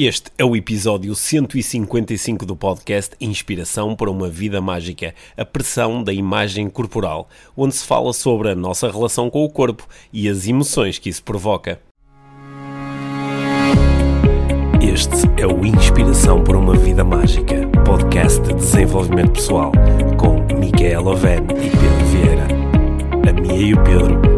Este é o episódio 155 do podcast Inspiração para uma Vida Mágica, a pressão da imagem corporal, onde se fala sobre a nossa relação com o corpo e as emoções que isso provoca. Este é o Inspiração para uma Vida Mágica, podcast de desenvolvimento pessoal, com Micaela Oven e Pedro Vieira. A Mia e o Pedro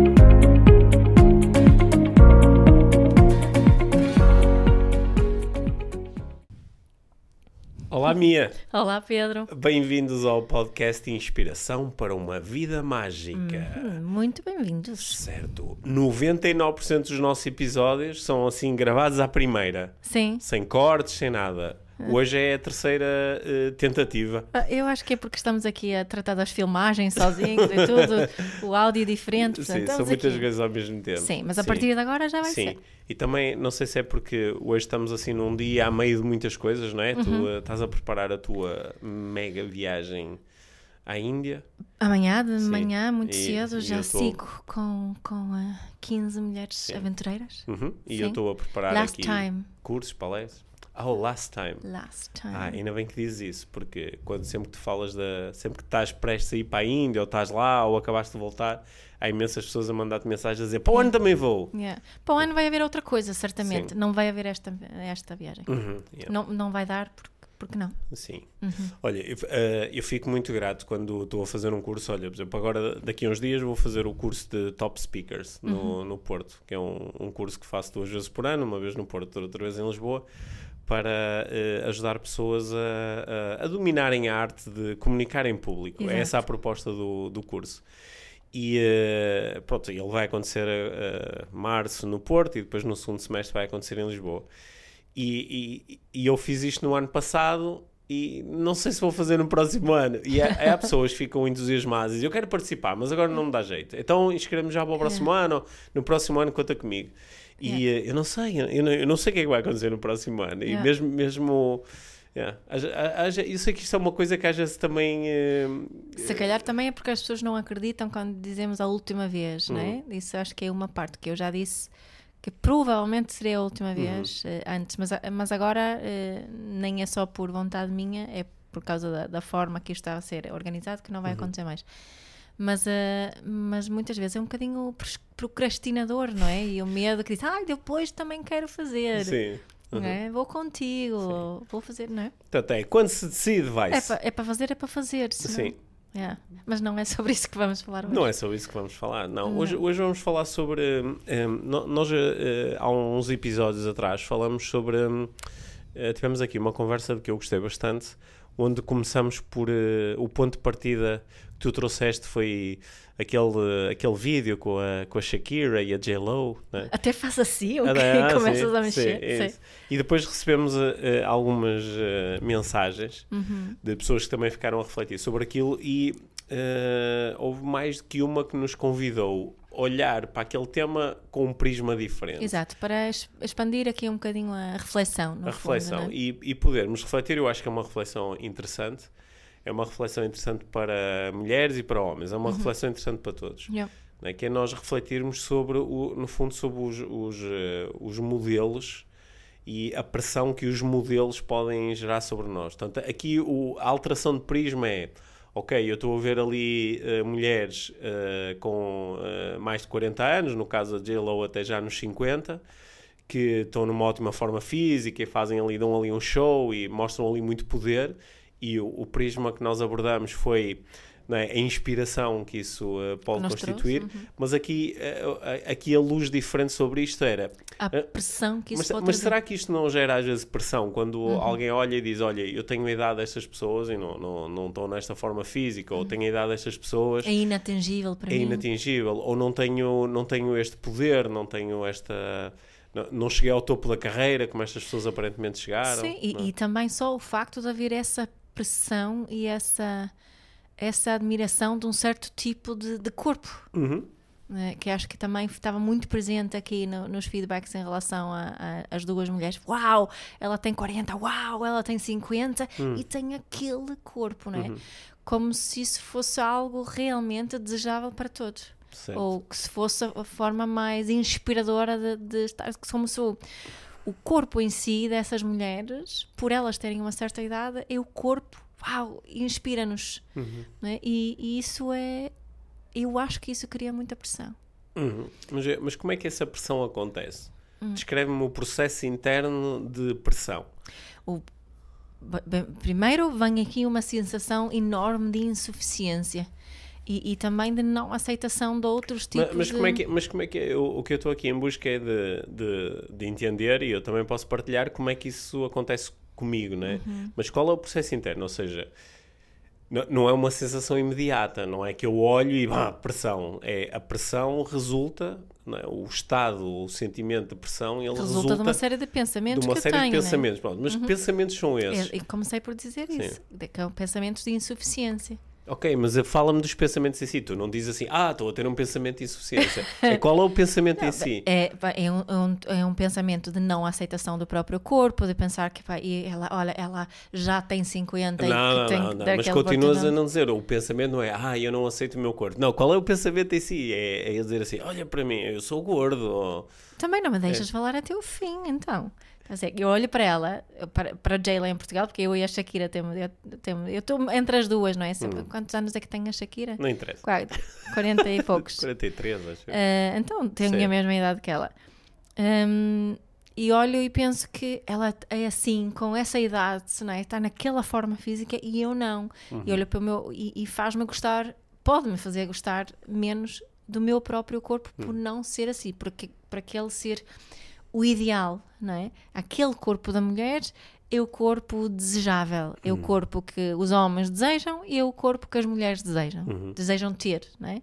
Olá, Mia. Olá, Pedro. Bem-vindos ao podcast Inspiração para uma Vida Mágica. Hum, muito bem-vindos. Certo. 99% dos nossos episódios são assim gravados à primeira. Sim. Sem cortes, sem nada. Hoje é a terceira uh, tentativa. Ah, eu acho que é porque estamos aqui a tratar das filmagens sozinhos e tudo, o áudio diferente. Portanto, Sim, são muitas coisas ao mesmo tempo. Sim, mas a Sim. partir de agora já vai Sim. ser. E também, não sei se é porque hoje estamos assim num dia a meio de muitas coisas, não é? Uhum. Tu uh, estás a preparar a tua mega viagem à Índia. Amanhã, de Sim. manhã, muito e, cedo, e já tô... sigo com, com uh, eh, 15 mulheres Sim. aventureiras. Uhum. E Sim. eu estou a preparar Last aqui time. cursos, palestras. Oh, last time. Last time. Ah, ainda bem que dizes isso, porque quando sempre que tu falas da. sempre que estás prestes a ir para a Índia, ou estás lá, ou acabaste de voltar, há imensas pessoas a mandar-te mensagens a dizer para o ano também vou. Yeah. Para o ano vai haver outra coisa, certamente. Sim. Não vai haver esta, esta viagem. Uhum, yeah. não, não vai dar porque porque não? Sim. Uhum. Olha, eu, uh, eu, fico muito grato quando estou a fazer um curso. Olha, por exemplo, agora daqui a uns dias vou fazer o curso de Top Speakers no, uhum. no Porto, que é um, um, curso que faço duas vezes por ano, uma vez no Porto, outra vez em Lisboa para uh, ajudar pessoas a, a, a, dominarem a arte de comunicar em público. Exato. É essa a proposta do, do curso. E uh, pronto, ele vai acontecer a, março no Porto e depois no segundo semestre vai acontecer em Lisboa. E, e, e, eu fiz isto no ano passado e não sei se vou fazer no próximo ano. E há, há pessoas que ficam entusiasmadas e dizem, eu quero participar, mas agora não me dá jeito. Então inscrevemos já para o próximo é. ano, no próximo ano conta comigo. E yeah. eu não sei, eu não, eu não sei o que é que vai acontecer no próximo ano. Yeah. E mesmo. mesmo Yeah. Eu sei que isto é uma coisa que às vezes também. Uh, Se calhar também é porque as pessoas não acreditam quando dizemos a última vez, uhum. não é? Uhum. Isso acho que é uma parte que eu já disse que provavelmente seria a última uhum. vez uhum. uh, antes, mas, mas agora uh, nem é só por vontade minha, é por causa da, da forma que isto está a ser organizado que não vai uhum. acontecer mais mas, uh, mas muitas vezes é um bocadinho procrastinador, não é? E o medo que diz, ah, depois também quero fazer. Sim. Uhum. É? Vou contigo, Sim. vou fazer, não é? Portanto, é quando se decide, vai-se. É para é fazer, é para fazer. Senão... Sim. Yeah. Mas não é sobre isso que vamos falar hoje. Não é sobre isso que vamos falar, não. não. Hoje, hoje vamos falar sobre. Um, hum, nós, uh, há uns episódios atrás, falamos sobre. Um, uh, tivemos aqui uma conversa de que eu gostei bastante, onde começamos por. Uh, o ponto de partida tu trouxeste foi aquele, aquele vídeo com a, com a Shakira e a J-Lo. Né? Até faz assim, ok? Ah, Começas sim, a mexer. Sim, e depois recebemos uh, algumas uh, mensagens uhum. de pessoas que também ficaram a refletir sobre aquilo e houve mais do que uma que nos convidou olhar para aquele tema com um prisma diferente. Exato, para expandir aqui um bocadinho a reflexão. a reflexão fundo, é? e, e podermos refletir, eu acho que é uma reflexão interessante é uma reflexão interessante para mulheres e para homens, é uma uhum. reflexão interessante para todos. Yeah. É? Que é nós refletirmos sobre, o, no fundo, sobre os, os, uh, os modelos e a pressão que os modelos podem gerar sobre nós. Portanto, aqui o, a alteração de prisma é ok, eu estou a ver ali uh, mulheres uh, com uh, mais de 40 anos, no caso da J-Lo até já nos 50, que estão numa ótima forma física e fazem ali, dão ali um show e mostram ali muito poder. E o, o prisma que nós abordamos foi é? a inspiração que isso uh, pode Nós constituir, uhum. mas aqui, uh, aqui a luz diferente sobre isto era a pressão que isso mas, pode Mas será que isto não gera às vezes pressão quando uhum. alguém olha e diz: Olha, eu tenho a idade destas pessoas e não, não, não estou nesta forma física, uhum. ou tenho a idade destas pessoas. É inatingível para é mim. É inatingível, ou não tenho, não tenho este poder, não tenho esta não cheguei ao topo da carreira como estas pessoas aparentemente chegaram. Sim, e, e, também só o facto de haver essa pressão e essa, essa admiração de um certo tipo de, de corpo. Uhum. Né, que acho que também estava muito presente aqui no, nos feedbacks em relação às duas mulheres. Uau, ela tem 40, uau, ela tem 50 uhum. e tem aquele corpo, né? Uhum. como se isso fosse algo realmente desejável para todos. Certo. Ou que se fosse a forma mais inspiradora de, de estar. Como se o, o corpo em si dessas mulheres, por elas terem uma certa idade, é o corpo, uau, inspira-nos. Uhum. é? E, e isso é. Eu acho que isso cria muita pressão. Uhum. Mas, é- mas como é que essa pressão acontece? Hum. Descreve-me o processo interno de pressão. Ba- bem, Primeiro vem aqui uma sensação enorme de insuficiência e, e também de não aceitação de outros tipos Mas, de... como é que, mas como é que eu- o que eu estou aqui em busca é de, de, de entender e eu também posso partilhar como é que isso acontece comigo, né? Uhum. Mas qual é o processo interno? Ou seja, não, é uma sensação imediata, não é que eu olho e bah, pressão. É, a pressão resulta, é? o estado, o sentimento de pressão, ele resulta, resulta, de uma série de pensamentos de uma que série eu tenho, de né? pensamentos. Pronto, mas que pensamentos são esses? Eu, eu comecei por dizer Sim. isso, que são pensamentos de insuficiência. Ok, mas eh, fala-me dos pensamentos em si. Tu não dizes assim, ah, estou a ter um pensamento de insuficiência. é qual é o pensamento em si? É, é, um, é um- é um pensamento de não aceitação do próprio corpo, de pensar que pá, e ela, olha, ela já tem 50 e Não, que não, tem não, não. dar Mas continuas a não dizer. O pensamento não é, ah, eu não aceito o meu corpo. Não, qual é o pensamento em si? É, é dizer assim, olha para mim, eu sou gordo. ou- Também não me deixas É. falar até o fim, então. Eu olho para ela, para, para Jayla em Portugal, porque eu e a Shakira temos. Eu estou entre as duas, não é? Sempre- Quantos anos é que tem a Shakira? Não interessa. Qua- 40 e poucos. 43, acho. eu. Ah, então tenho Sim. a mesma idade que ela. Hum, e olho e penso que ela é assim, com essa idade, não é? está naquela forma física e eu não. E olho para o meu e, e faz-me gostar, pode-me fazer gostar menos do meu próprio corpo por não ser assim, porque para aquele ser o ideal, não é? Aquele corpo da mulher é o corpo desejável, é o corpo que os homens desejam e é o corpo que as mulheres desejam, desejam ter, não é?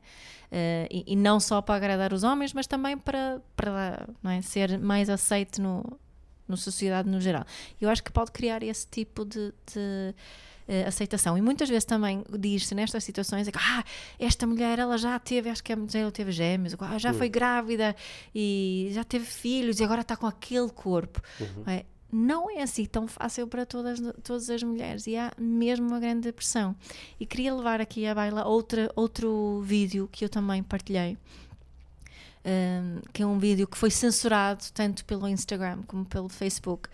Eh, e, e não só para agradar os homens, mas também para, para não é? ser mais aceito no, na sociedade no geral. Eu acho que pode criar esse tipo de, de, eh, aceitação. E muitas vezes também diz-se nestas situações é que ah, esta mulher ela já teve, acho que a mulher teve gêmeos, ah, já foi grávida e já teve filhos e agora está com aquele corpo. não é? Não é assim tão fácil para todas, todas as mulheres e há mesmo uma grande pressão. E queria levar aqui à baila outra, outro vídeo que eu também partilhei, um, que é um vídeo que foi censurado tanto pelo Instagram como pelo Facebook,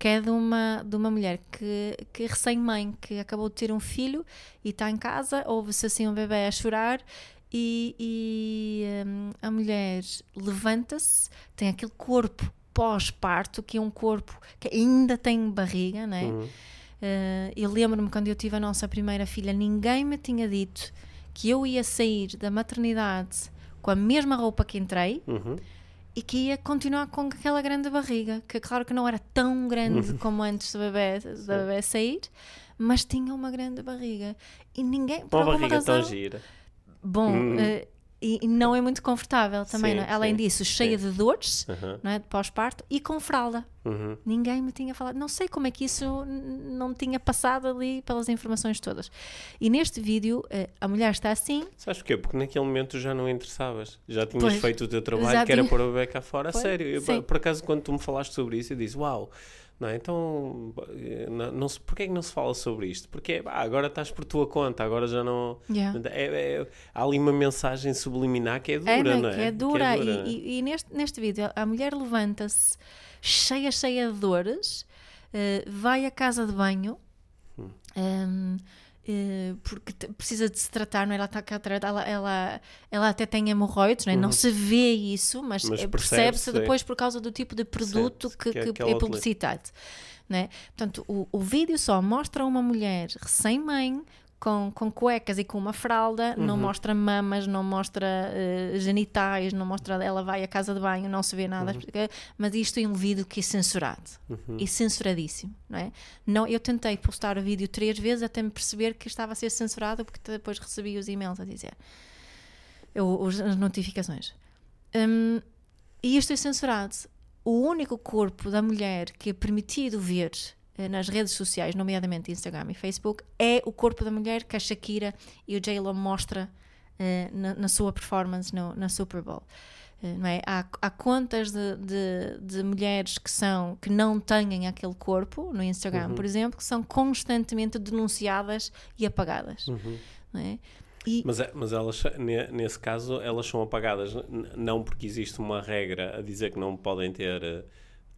que é de uma, de uma mulher que, que recém-mãe, que acabou de ter um filho e está em casa, ouve-se assim um bebê a chorar e, e, um, a mulher levanta-se, tem aquele corpo pós-parto, que é um corpo que ainda tem barriga, né? Uhum. Uh, eu lembro-me quando eu tive a nossa primeira filha, ninguém me tinha dito que eu ia sair da maternidade com a mesma roupa que entrei Uhum. E que ia continuar com aquela grande barriga, que claro que não era tão grande como antes do bebê, do bebê sair, mas tinha uma grande barriga. E ninguém, por Uma barriga razão, tão gira. bom, Hum. eh, e, e não é muito confortável também, Sim, é? além sim, disso, cheia sim. de dores, Uhum. não é? de pós-parto, e com fralda. Uhum. Ninguém me tinha falado. Não sei como é que isso não tinha passado ali pelas informações todas. E neste vídeo, eh, a mulher está assim. Sabes porquê? Porque naquele momento já não interessavas. Já tinhas Pois. feito o teu trabalho, que era tinha- pôr o bebê cá fora. A sério. Eu, por acaso, quando tu me falaste sobre isso, eu disse, uau, não é? Então, não, não porquê é que não se fala sobre isto? Porque pá, agora estás por tua conta, agora já não... Yeah. É, é- há ali uma mensagem subliminar que é dura, É, não é? é? Que é dura. Que é dura. E, e- e neste, neste vídeo, a mulher levanta-se cheia, cheia de dores, eh, vai à casa de banho. Hum. ehm, eh, porque te- precisa de se tratar, não é? Ela, está cá ela, ela, ela até tem hemorroides, não, é? não se vê isso, mas, Uhum. Mas eh, percebe-se, é. depois por causa do tipo de produto que, que é que é publicitado. Não é? Portanto, o, o vídeo só mostra uma mulher recém-mãe com, com cuecas e com uma fralda, não Uhum. mostra mamas, não mostra eh, genitais, não mostra. Ela vai à casa de banho, não se vê nada, Uhum. mas isto é um vídeo que é censurado e censuradíssimo. Não é? não, eu tentei postar o vídeo três vezes até me perceber que estava a ser censurado, porque depois recebi os e-mails a dizer eu- os- as notificações. Hum, e isto é censurado. O único corpo da mulher que é permitido ver nas redes sociais, nomeadamente Instagram e Facebook, é o corpo da mulher que a Shakira e o J-Lo mostra eh, na, na sua performance no, na Super Bowl. eh, não é? há, há contas de, de, de, mulheres que são que não têm aquele corpo no Instagram, uhum. por exemplo, que são constantemente denunciadas e apagadas. Uhum. É? E... Mas, é, mas elas, nesse caso, elas são apagadas não porque existe uma regra a dizer que não podem ter eh,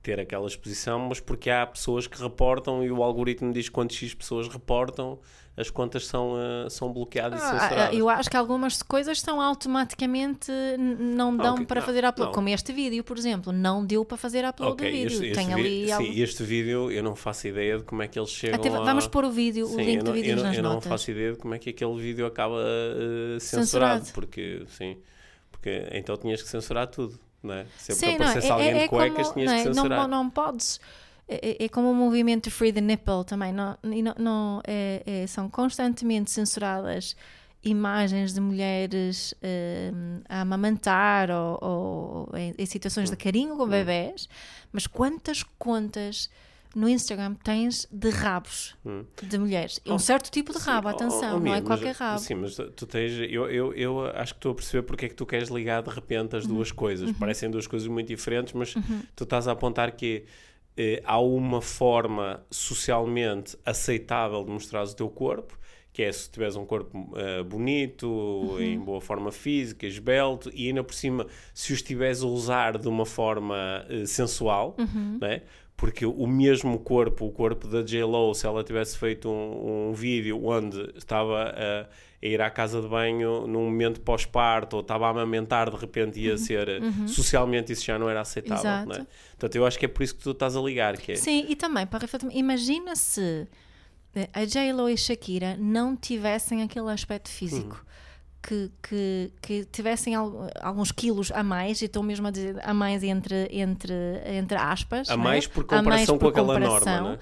ter aquela exposição, mas porque há pessoas que reportam e o algoritmo diz quantas X pessoas reportam, as contas são, uh, são bloqueadas ah, e censuradas. Eu acho que algumas coisas são automaticamente não dão okay, para não, fazer upload, não. como este vídeo, por exemplo, não deu para fazer upload okay, do vídeo. Este, este Tem ali sim, algo... este vídeo eu não faço ideia de como é que eles chegam Até, a... Vamos pôr o vídeo, sim, o link do vídeo eu, nas eu notas. não faço ideia de como é que aquele vídeo acaba uh, censurado, censurado, porque sim, porque então tinhas que censurar tudo não é? Sempre Sim, que aparecesse não, é, alguém é, de cuecas, como, tinhas não, que é? censurar. Não, não podes. É, é, é, como o movimento Free the Nipple também. Não, não, não é, é, são constantemente censuradas imagens de mulheres uh, a amamantar ou, ou em, em, situações de carinho com hum. bebés, mas quantas contas no Instagram tens de rabos hum. de mulheres. É um oh, certo tipo de rabo, sim, atenção, oh, oh, não é qualquer rabo. Sim, mas tu tens. Eu, eu, eu acho que estou a perceber porque é que tu queres ligar de repente as uhum. duas coisas. Uhum. Parecem duas coisas muito diferentes, mas uhum. tu estás a apontar que eh, há uma forma socialmente aceitável de mostrar o teu corpo. Que é se tiveres um corpo uh, bonito, uhum. em boa forma física, esbelto, e ainda por cima, se o estiveres a usar de uma forma uh, sensual, uhum. né? Porque o mesmo corpo, o corpo da J-Lo, se ela tivesse feito um, um vídeo onde estava a, a, ir à casa de banho num momento pós-parto ou estava a amamentar, de repente ia uhum. ser, uhum. socialmente isso já não era aceitável, não é? Portanto, eu acho que é por isso que tu estás a ligar. Que é... Sim, e também, para refletir, imagina se eh, a J-Lo e Shakira não tivessem aquele aspecto físico. Uhum que, que, que tivessem alguns quilos a mais, e estou mesmo a dizer a mais entre, entre, entre aspas. A mais por comparação mais por com aquela comparação. norma,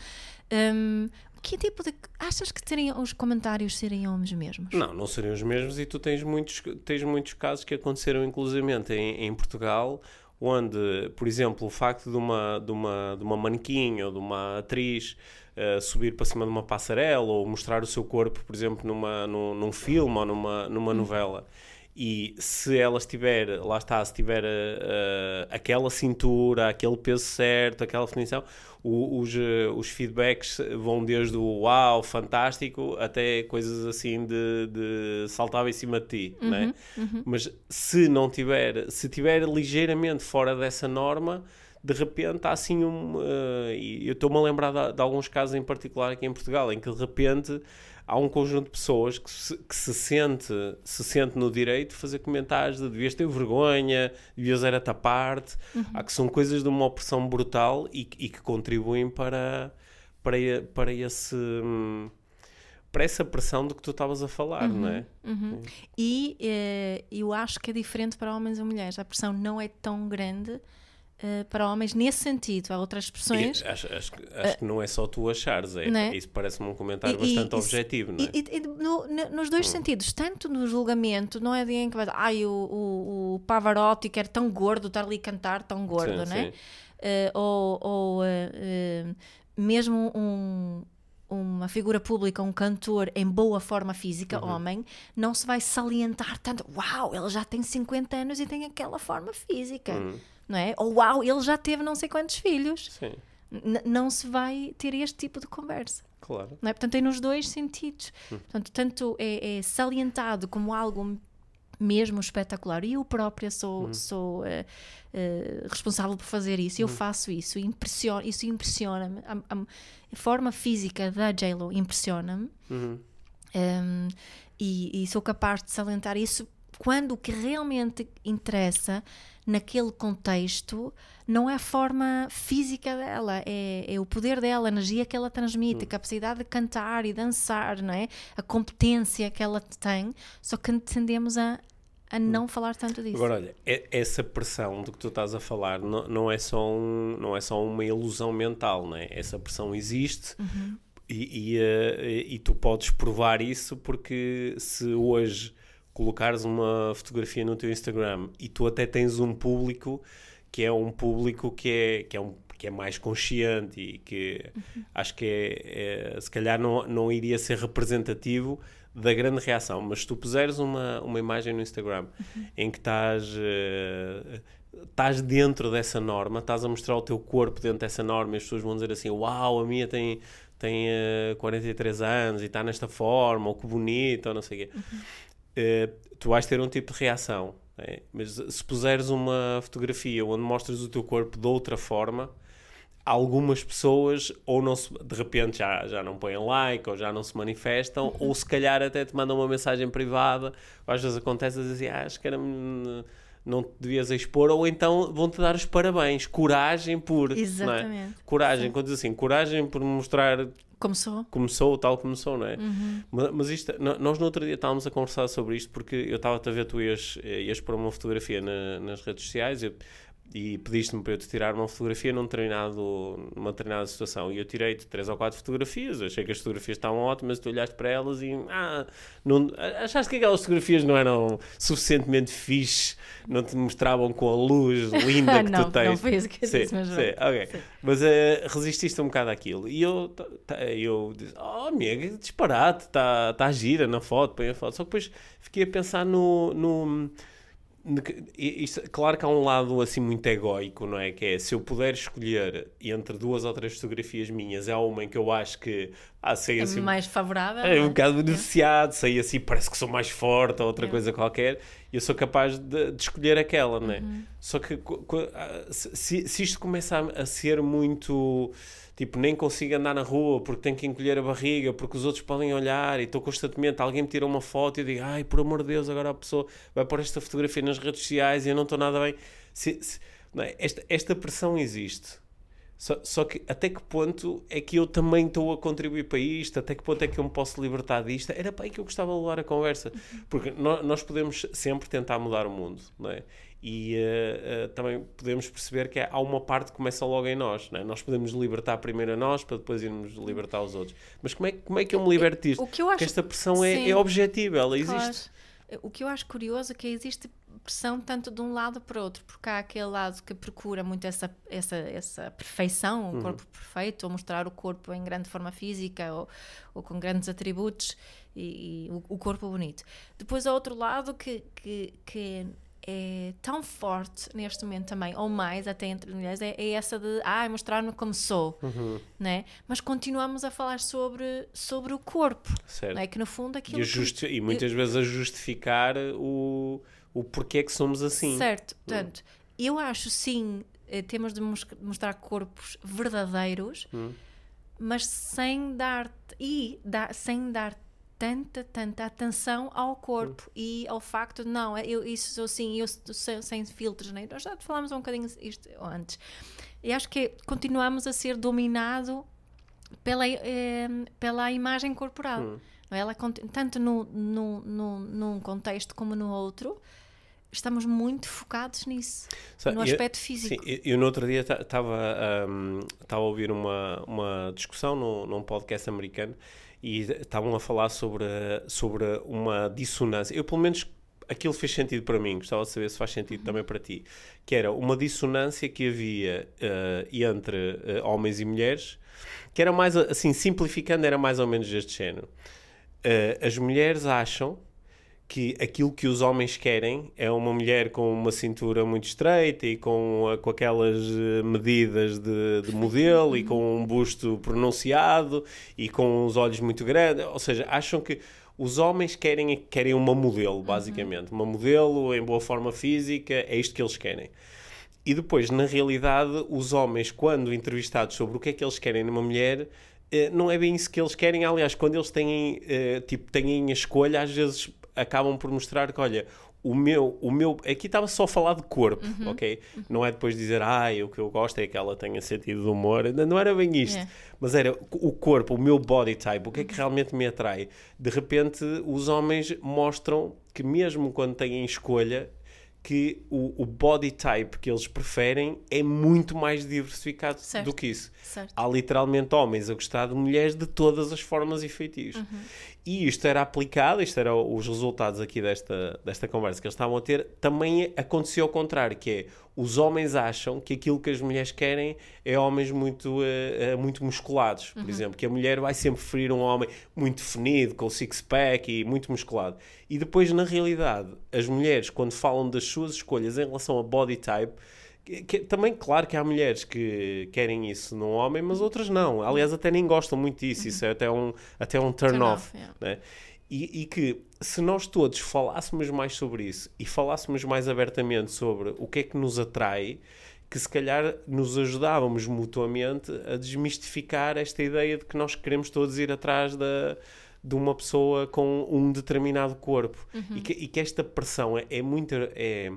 é? um, que tipo de. Achas que teriam, os comentários seriam os mesmos? Não, não seriam os mesmos e tu tens muitos, tens muitos casos que aconteceram inclusivamente em, em Portugal onde, por exemplo, o facto de uma, de uma, de uma manequim ou de uma atriz uh, subir para cima de uma passarela ou mostrar o seu corpo, por exemplo, numa, num, num filme ou numa, numa hum. novela. E se ela estiver, lá está, se tiver uh, aquela cintura, aquele peso certo, aquela definição, o, os, uh, os feedbacks vão desde o uau, fantástico, até coisas assim de, de saltava em cima de ti, uhum, né? Uhum. Mas se não tiver, se tiver ligeiramente fora dessa norma, de repente há assim um. Uh, e eu estou-me a lembrar de, de, alguns casos em particular aqui em Portugal, em que de repente há um conjunto de pessoas que se, que se sente, se sente no direito de fazer comentários de devias ter vergonha, devias era tapar-te. Uhum. Há que são coisas de uma opressão brutal e, e que contribuem para, para, para esse. para essa pressão do que tu estavas a falar, uhum, não é? Uhum. E eh, eu acho que é diferente para homens e mulheres. A pressão não é tão grande uh, para homens nesse sentido. Há outras expressões. E, acho, acho, acho uh, que não é só tu achares, é, é? isso parece-me um comentário e, bastante e, objetivo, não é? E, no, no, nos dois hum. sentidos, tanto no julgamento, não é de alguém que vai dizer, ai, o, o, o Pavarotti que era tão gordo, estar ali a cantar tão gordo, sim, não é? Uh, ou, ou mesmo um uma figura pública, um cantor em boa forma física, uhum. homem, não se vai salientar tanto. Uau, ele já tem 50 anos e tem aquela forma física. Uhum não é? Ou uau, ele já teve não sei quantos filhos. Sim. N não se vai ter este tipo de conversa. Claro. Não é? Portanto, tem nos dois sentidos. Hum. Portanto, tanto é, é, salientado como algo mesmo espetacular. E eu própria sou, hum. sou uh, uh, responsável por fazer isso. Eu hum. faço isso. Impressiona, isso impressiona-me. A, a, forma física da J-Lo impressiona-me. Uhum. Um, e, e sou capaz de salientar isso quando o que realmente interessa naquele contexto não é a forma física dela, é, é o poder dela, a energia que ela transmite, a capacidade de cantar e dançar, não é? A competência que ela tem, só que tendemos a, a hum. não falar tanto disso. Agora, olha, essa pressão do que tu estás a falar não, não, é, só um, não é só uma ilusão mental, não é? Essa pressão existe uhum. e, e, uh, e, tu podes provar isso porque se hoje colocares uma fotografia no teu Instagram e tu até tens um público que é um público que é, que é, um, que é mais consciente e que uhum. acho que é, é, se calhar não, não iria ser representativo da grande reação, mas se tu puseres uma, uma imagem no Instagram Uhum. em que estás, eh, estás dentro dessa norma, estás a mostrar o teu corpo dentro dessa norma e as pessoas vão dizer assim: Uau, a minha tem, tem eh, 43 anos e está nesta forma, ou que bonita, ou não sei o quê. Eh, tu vais ter um tipo de reação. Né? Mas se puseres uma fotografia onde mostras o teu corpo de outra forma, algumas pessoas ou não se- de repente já, já não põem like ou já não se manifestam ou se calhar até te mandam uma mensagem privada ou às vezes acontece a dizer ah, acho que era não te devias expor ou então vão-te dar os parabéns coragem por não é? Exatamente. coragem, quando diz assim coragem por mostrar Começou? começou tal começou, não é? Ma- Mas, isto, no- nós no outro dia estávamos a conversar sobre isto porque eu estava a ver tu ias, eh, ias pôr uma fotografia na- nas redes sociais e, e pediste-me para eu te tirar uma fotografia num determinado, numa determinada situação e eu tirei-te três ou quatro fotografias, achei que as fotografias estavam ótimas, tu olhaste para elas e ah, não, achaste que aquelas fotografias não eram suficientemente fixe, não te mostravam com a luz linda que não, tu tens. não foi isso que eu Sim, disse, mas sim, vai. ok. Sim. Mas eh, resististe um bocado àquilo. E eu, eu disse, oh amiga, disparate, está tá gira na foto, põe a foto. Só que depois fiquei a pensar no... no isto- claro que há um lado assim muito egóico, não é? Que é, se eu puder escolher entre duas ou três fotografias minhas, é uma em que eu acho que ah, sei É assim, mais favorável. é não um bocado beneficiado, sei assim, parece que sou mais forte ou outra É. coisa qualquer, e eu sou capaz de, de escolher aquela, não é? Uhum. Só que ah, se, se- se isto começa a, a ser muito tipo, nem consigo andar na rua porque tenho que encolher a barriga, porque os outros podem olhar e estou constantemente, alguém me tira uma foto e eu digo, ai, por amor de Deus, agora a pessoa vai pôr esta fotografia nas redes sociais e eu não estou nada bem. Se- se- não é? esta, esta pressão existe. Só, só que até que ponto é que eu também estou a contribuir para isto? Até que ponto é que eu me posso libertar disto? Era para aí que eu gostava de levar a conversa. Porque nó- nós podemos sempre tentar mudar o mundo, não é? E eh, eh, também podemos perceber que há uma parte que começa logo em nós, não é? Nós podemos libertar primeiro a nós para depois irmos libertar os outros. Mas como é, que- como é que eu me liberto disto? O que eu Porque acho esta pressão é, Sim. é objetiva, ela Claro. existe. O que eu acho curioso é que existe pressão tanto de um lado para o outro, porque há aquele lado que procura muito essa, essa, essa perfeição, o corpo perfeito, ou mostrar o corpo em grande forma física ou, ou com grandes atributos e, e o, o corpo bonito. Depois há outro lado que, que, que é tão forte neste momento também, ou mais até entre mulheres, é, é essa de ah, mostrar-me como sou, né? mas continuamos a falar sobre, sobre o corpo, Certo. não é? que no fundo aquilo E, que- e muitas vezes a justificar o, o porquê que somos assim. Certo, portanto, eu acho sim, eh, temos de mos- mostrar corpos verdadeiros, Hum. mas sem dar e dar, sem dar tanta, tanta atenção ao corpo Hum. e ao facto de não, eu isso sou assim, eu sou sem, sem filtros, né? nós já falámos um bocadinho isto antes. E acho que continuamos a ser dominado pela, eh, pela imagem corporal. Hum. é? Ela, tanto no, no, no, num contexto como no outro, estamos muito focados nisso, Sa- no eu- aspecto físico. Sim, eu, eu no outro dia estava a ouvir uma, uma discussão no, num podcast americano e estavam a falar sobre, sobre uma dissonância. Eu, pelo menos, aquilo fez sentido para mim, gostava de saber se faz sentido também para ti, que era uma dissonância que havia eh, entre eh, homens e mulheres, que era mais, assim, simplificando, era mais ou menos deste género. Eh, as mulheres acham que aquilo que os homens querem é uma mulher com uma cintura muito estreita e com, a- com aquelas eh, medidas de, de modelo e com um busto pronunciado e com os olhos muito grandes. Ou seja, acham que os homens querem, querem uma modelo, basicamente. Uma modelo em boa forma física, é isto que eles querem. E depois, na realidade, os homens, quando entrevistados sobre o que é que eles querem numa mulher, eh, não é bem isso que eles querem. Aliás, quando eles têm, eh, tipo, têm a escolha, às vezes acabam por mostrar que, olha, o meu, o meu, aqui estava só a falar de corpo, ok? Não é depois dizer, ah, o que eu gosto é que ela tenha sentido de humor. Não, não era bem isto. É. Mas era o corpo, o meu body type, o que é que realmente me atrai. De repente, os homens mostram que mesmo quando têm escolha, que o, o body type que eles preferem é muito mais diversificado Certo. do que isso. Certo. Há literalmente homens a gostar de mulheres de todas as formas e feitios. E isto era aplicado, isto eram os resultados aqui desta, desta conversa que eles estavam a ter, também aconteceu ao contrário, que é os homens acham que aquilo que as mulheres querem é homens muito, uh, muito musculados, por uhum. exemplo, que a mulher vai sempre preferir um homem muito definido, com six-pack e muito musculado. E depois, na realidade, as mulheres, quando falam das suas escolhas em relação a body type, que, que, também, claro que há mulheres que querem isso num homem, mas outras não. Aliás, até nem gostam muito disso. Isso é até um, até um turn, turn yeah. né? e, e, que se nós todos falássemos mais sobre isso e falássemos mais abertamente sobre o que é que nos atrai, que se calhar nos ajudávamos mutuamente a desmistificar esta ideia de que nós queremos todos ir atrás da, de uma pessoa com um determinado corpo uhum. e, que, e, que, esta pressão é, é muito. É,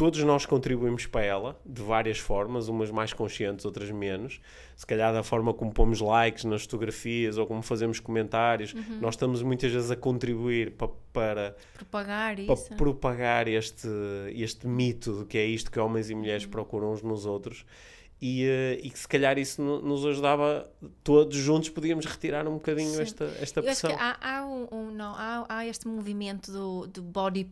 todos nós contribuímos para ela, de várias formas, umas mais conscientes, outras menos. Se calhar da forma como pomos likes nas fotografias ou como fazemos comentários, uhum. nós estamos muitas vezes a contribuir para, para propagar, para isso. propagar este, este mito de que é isto que homens e mulheres uhum. procuram uns nos outros e, uh, e que se calhar isso nos ajudava, todos juntos podíamos retirar um bocadinho esta, esta pressão. há, há, um, um, não, há, há, este movimento do, do body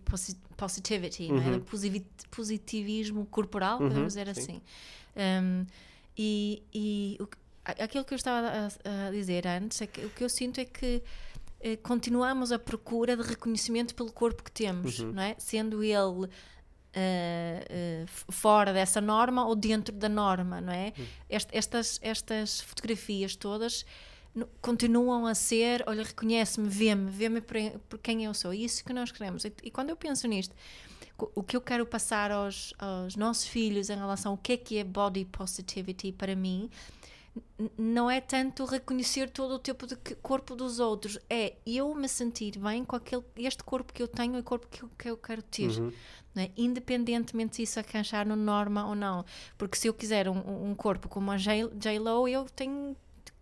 positivity, uhum. é? Uhum. do positivismo corporal, uhum, podemos dizer sim. assim. Um, e, e o, aquilo que eu estava a, a, dizer antes, é que o que eu sinto é que eh, continuamos à procura de reconhecimento pelo corpo que temos, uhum. não é? Sendo ele Uh, uh, fora dessa norma ou dentro da norma, não é? Hum. Est estas, estas fotografias todas continuam a ser, olha, reconhece-me, vê-me, vê-me por, por, quem eu sou. Isso que nós queremos. E, e, quando eu penso nisto, o que eu quero passar aos, aos nossos filhos em relação ao que é que é body positivity para mim, não é tanto reconhecer todo o tipo de corpo dos outros, é eu me sentir bem com aquele, este corpo que eu tenho e o corpo que eu, que eu quero ter. Uhum. Né? Independentemente se isso arranjar no norma ou não. Porque se eu quiser um, um corpo como a J-Lo, eu tenho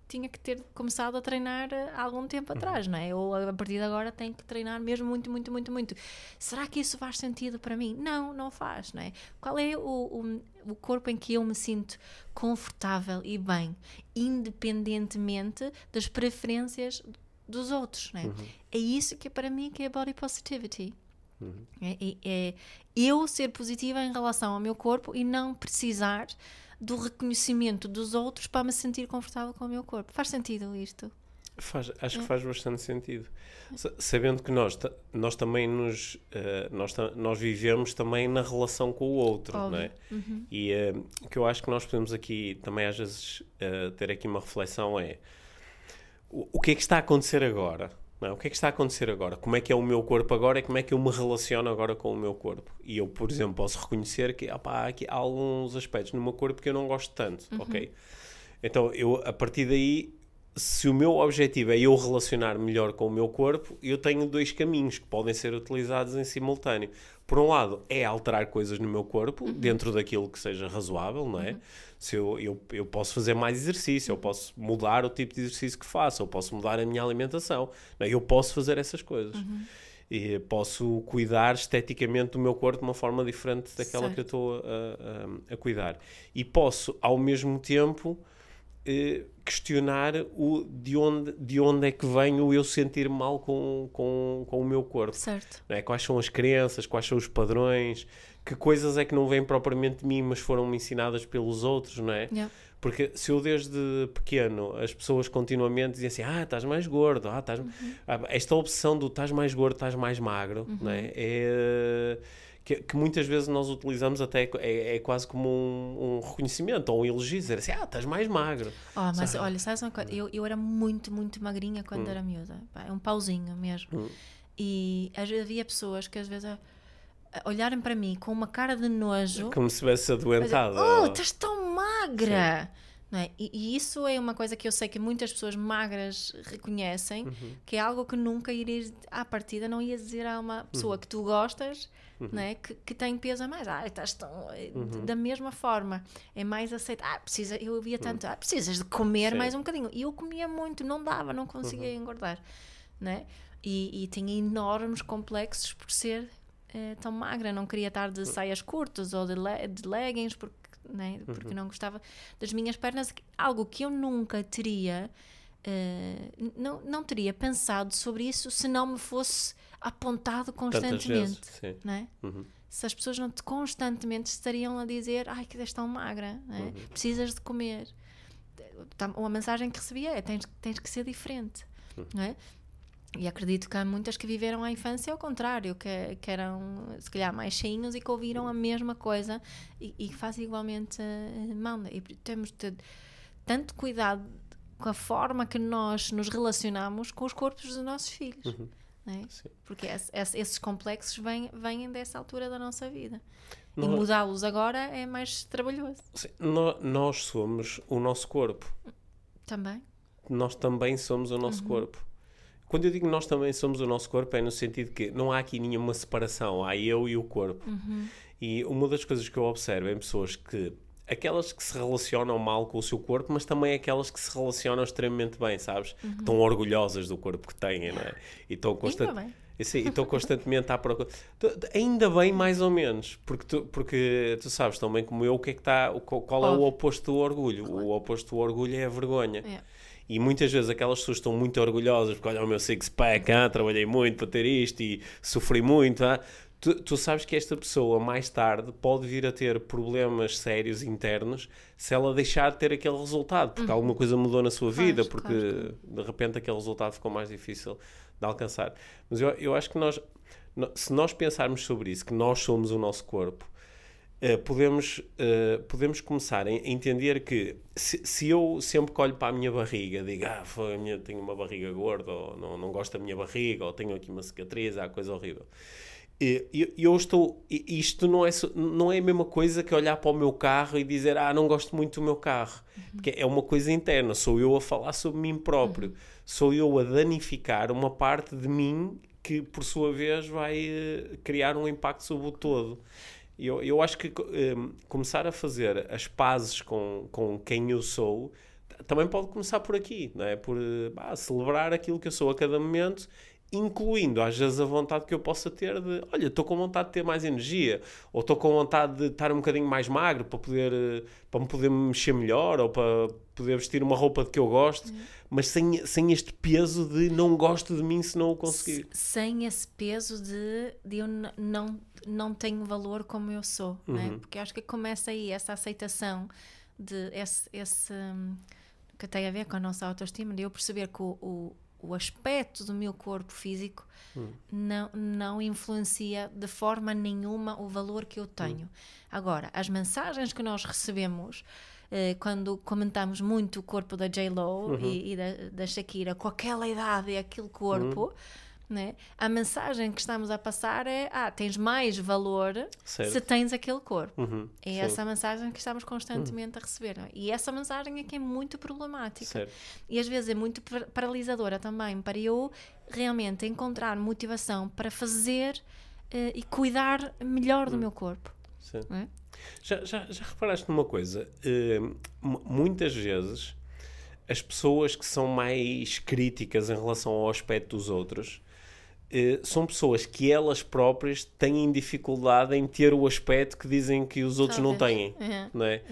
tinha que ter começado a treinar há algum tempo uhum. atrás, não é? Ou a partir de agora tenho que treinar mesmo muito, muito, muito, muito. Será que isso faz sentido para mim? Não, não faz, não é? Qual é o, o, o corpo em que eu me sinto confortável e bem, independentemente das preferências dos outros, não é? Uhum. É isso que é para mim que é body positivity. Uhum. É, é, eu ser positiva em relação ao meu corpo e não precisar do reconhecimento dos outros para me sentir confortável com o meu corpo. Faz sentido isto? Faz, acho é. que faz bastante sentido. Sabendo que nós, nós também nos uh, nós, nós vivemos também na relação com o outro, Óbvio. não é? Uhum. E uh, o que eu acho que nós podemos aqui também às vezes uh, ter aqui uma reflexão é o, o que é que está a acontecer agora? Não, o que é que está a acontecer agora? Como é que é o meu corpo agora e como é que eu me relaciono agora com o meu corpo? E eu, por exemplo, posso reconhecer que opa, há, aqui, há alguns aspectos no meu corpo que eu não gosto tanto, uhum. ok? Então, eu, a partir daí, se o meu objetivo é eu relacionar melhor com o meu corpo, eu tenho dois caminhos que podem ser utilizados em simultâneo. Por um lado, é alterar coisas no meu corpo, uhum. dentro daquilo que seja razoável, não é? Uhum se eu, eu, eu posso fazer mais exercício, eu posso mudar o tipo de exercício que faço, eu posso mudar a minha alimentação, não, é? eu posso fazer essas coisas. Uhum. E posso cuidar esteticamente do meu corpo de uma forma diferente daquela certo. que eu estou a, a, a, cuidar. E posso, ao mesmo tempo, eh, questionar o, de, onde, de onde é que venho eu sentir mal com, com, com o meu corpo. Certo. É? Quais são as crenças, quais são os padrões, que coisas é que não vêm propriamente de mim, mas foram-me ensinadas pelos outros, não é? Yeah. Porque se eu desde pequeno as pessoas continuamente diziam assim, ah, estás mais gordo, ah, estás... Uhum. Ah, esta opção do estás mais gordo, estás mais magro, uhum. não é? é que, que, muitas vezes nós utilizamos até é, é quase como um, um, reconhecimento ou um elogio, dizer assim, ah, estás mais magro. Oh, mas Sabe? olha, sabes uma coisa? Eu, eu era muito, muito magrinha quando hum. era miúda, é um pauzinho mesmo. Hum. E havia pessoas que às vezes olharem para mim com uma cara de nojo. Como se tivesse adoentado. Oh, estás tão magra! Não é? e, e, isso é uma coisa que eu sei que muitas pessoas magras reconhecem, uhum. que é algo que nunca irias, à partida, não ias dizer a uma pessoa uhum. que tu gostas, uhum. não é? que, que tem peso a mais. Ah, estás tão. Eh, uhum. Da mesma forma, é mais aceito. Ah, precisa, eu ouvia tanto, uhum. ah, precisas de comer Sim. mais um bocadinho. E eu comia muito, não dava, não conseguia uhum. engordar. Não é? e, e tinha enormes complexos por ser é, tão magra, não queria estar de saias curtas ou de, le de leggings porque, né, porque uhum. não gostava das minhas pernas, algo que eu nunca teria uh, não, não teria pensado sobre isso se não me fosse apontado constantemente. vezes. Não é? Uhum. Se as pessoas não te constantemente estariam a dizer ai que és tão magra, é? Uhum. precisas de comer. Tá- Uma mensagem que recebia é tens, tens que ser diferente. Uhum. Não é? E acredito que há muitas que viveram a infância ao contrário, que, que eram se calhar mais cheinhos e que ouviram a mesma coisa e, e que faz igualmente eh, mal. E temos de ter tanto cuidado com a forma que nós nos relacionamos com os corpos dos nossos filhos. Uhum. É? Sim. Porque esse- esse- esses complexos vêm, vêm dessa altura da nossa vida. E Nó- mudá-los agora é mais trabalhoso sim, nó- nós somos o nosso corpo. também. nós também somos o nosso corpo. Quando eu digo nós também somos o nosso corpo, é no sentido que não há aqui nenhuma separação, há eu e o corpo. E uma das coisas que eu observo em pessoas que. Aquelas que se relacionam mal com o seu corpo, mas também aquelas que se relacionam extremamente bem, sabes? Que estão orgulhosas do corpo que têm, não é? E estão constant... bem. E e estão constantemente à procura. Ainda bem, mais ou menos, porque tu, porque tu sabes tão bem como eu o que é que está, qual é o oposto do orgulho. O oposto do orgulho é a vergonha. É. E muitas vezes aquelas pessoas estão muito orgulhosas porque olha o meu six-pack, ah, trabalhei muito para ter isto e sofri muito. ah. Tu, tu sabes que esta pessoa mais tarde pode vir a ter problemas sérios internos se ela deixar de ter aquele resultado, porque alguma coisa mudou na sua vida, Claro, porque claro, de repente aquele resultado ficou mais difícil de alcançar. Mas eu, eu acho que nós, se nós pensarmos sobre isso, que nós somos o nosso corpo, eh, podemos, eh, podemos começar a entender que se, se eu sempre olho para a minha barriga digo, ah, foi, a minha, tenho uma barriga gorda, ou não, não gosto da minha barriga, ou tenho aqui uma cicatriz, há coisa horrível. E eu, eu estou. Isto não é, não é a mesma coisa que olhar para o meu carro e dizer, ah, não gosto muito do meu carro. Porque é uma coisa interna, sou eu a falar sobre mim próprio. Sou eu a danificar uma parte de mim que, por sua vez, vai eh, criar um impacto sobre o todo. Eu, eu acho que eh, começar a fazer as pazes com, com quem eu sou também pode começar por aqui, não é? Por eh, bah, celebrar aquilo que eu sou a cada momento, incluindo às vezes a vontade que eu possa ter de, olha, estou com vontade de ter mais energia, ou estou com vontade de estar um bocadinho mais magro para poder eh, para me poder mexer melhor, ou para poder vestir uma roupa de que eu gosto, mas sem, sem este peso de não gosto de mim se não o conseguir. Sem esse peso de, de eu não, não tenho valor como eu sou, não Uhum. é? Porque acho que começa aí essa aceitação de esse, esse hum, que tem a ver com a nossa autoestima, de eu perceber que o, o, o aspecto do meu corpo físico Hum. não, não influencia de forma nenhuma o valor que eu Hum. tenho. Agora, as mensagens que nós recebemos eh, quando comentamos muito o corpo da J-Lo Uhum. e, e da, da Shakira com aquela idade e aquele corpo, né? a mensagem que estamos a passar é: ah, tens mais valor Certo. se tens aquele corpo. Uhum, É sim, essa a mensagem que estamos constantemente a receber. é? E essa mensagem é que é muito problemática. certo. E às vezes é muito par- paralisadora também para eu realmente encontrar motivação para fazer eh, e cuidar melhor do meu corpo. É? Já, já, já reparaste numa coisa? Mu- muitas vezes as pessoas que são mais críticas em relação ao aspecto dos outros são pessoas que elas próprias têm dificuldade em ter o aspecto que dizem que os outros não Talvez. têm. É. Não é?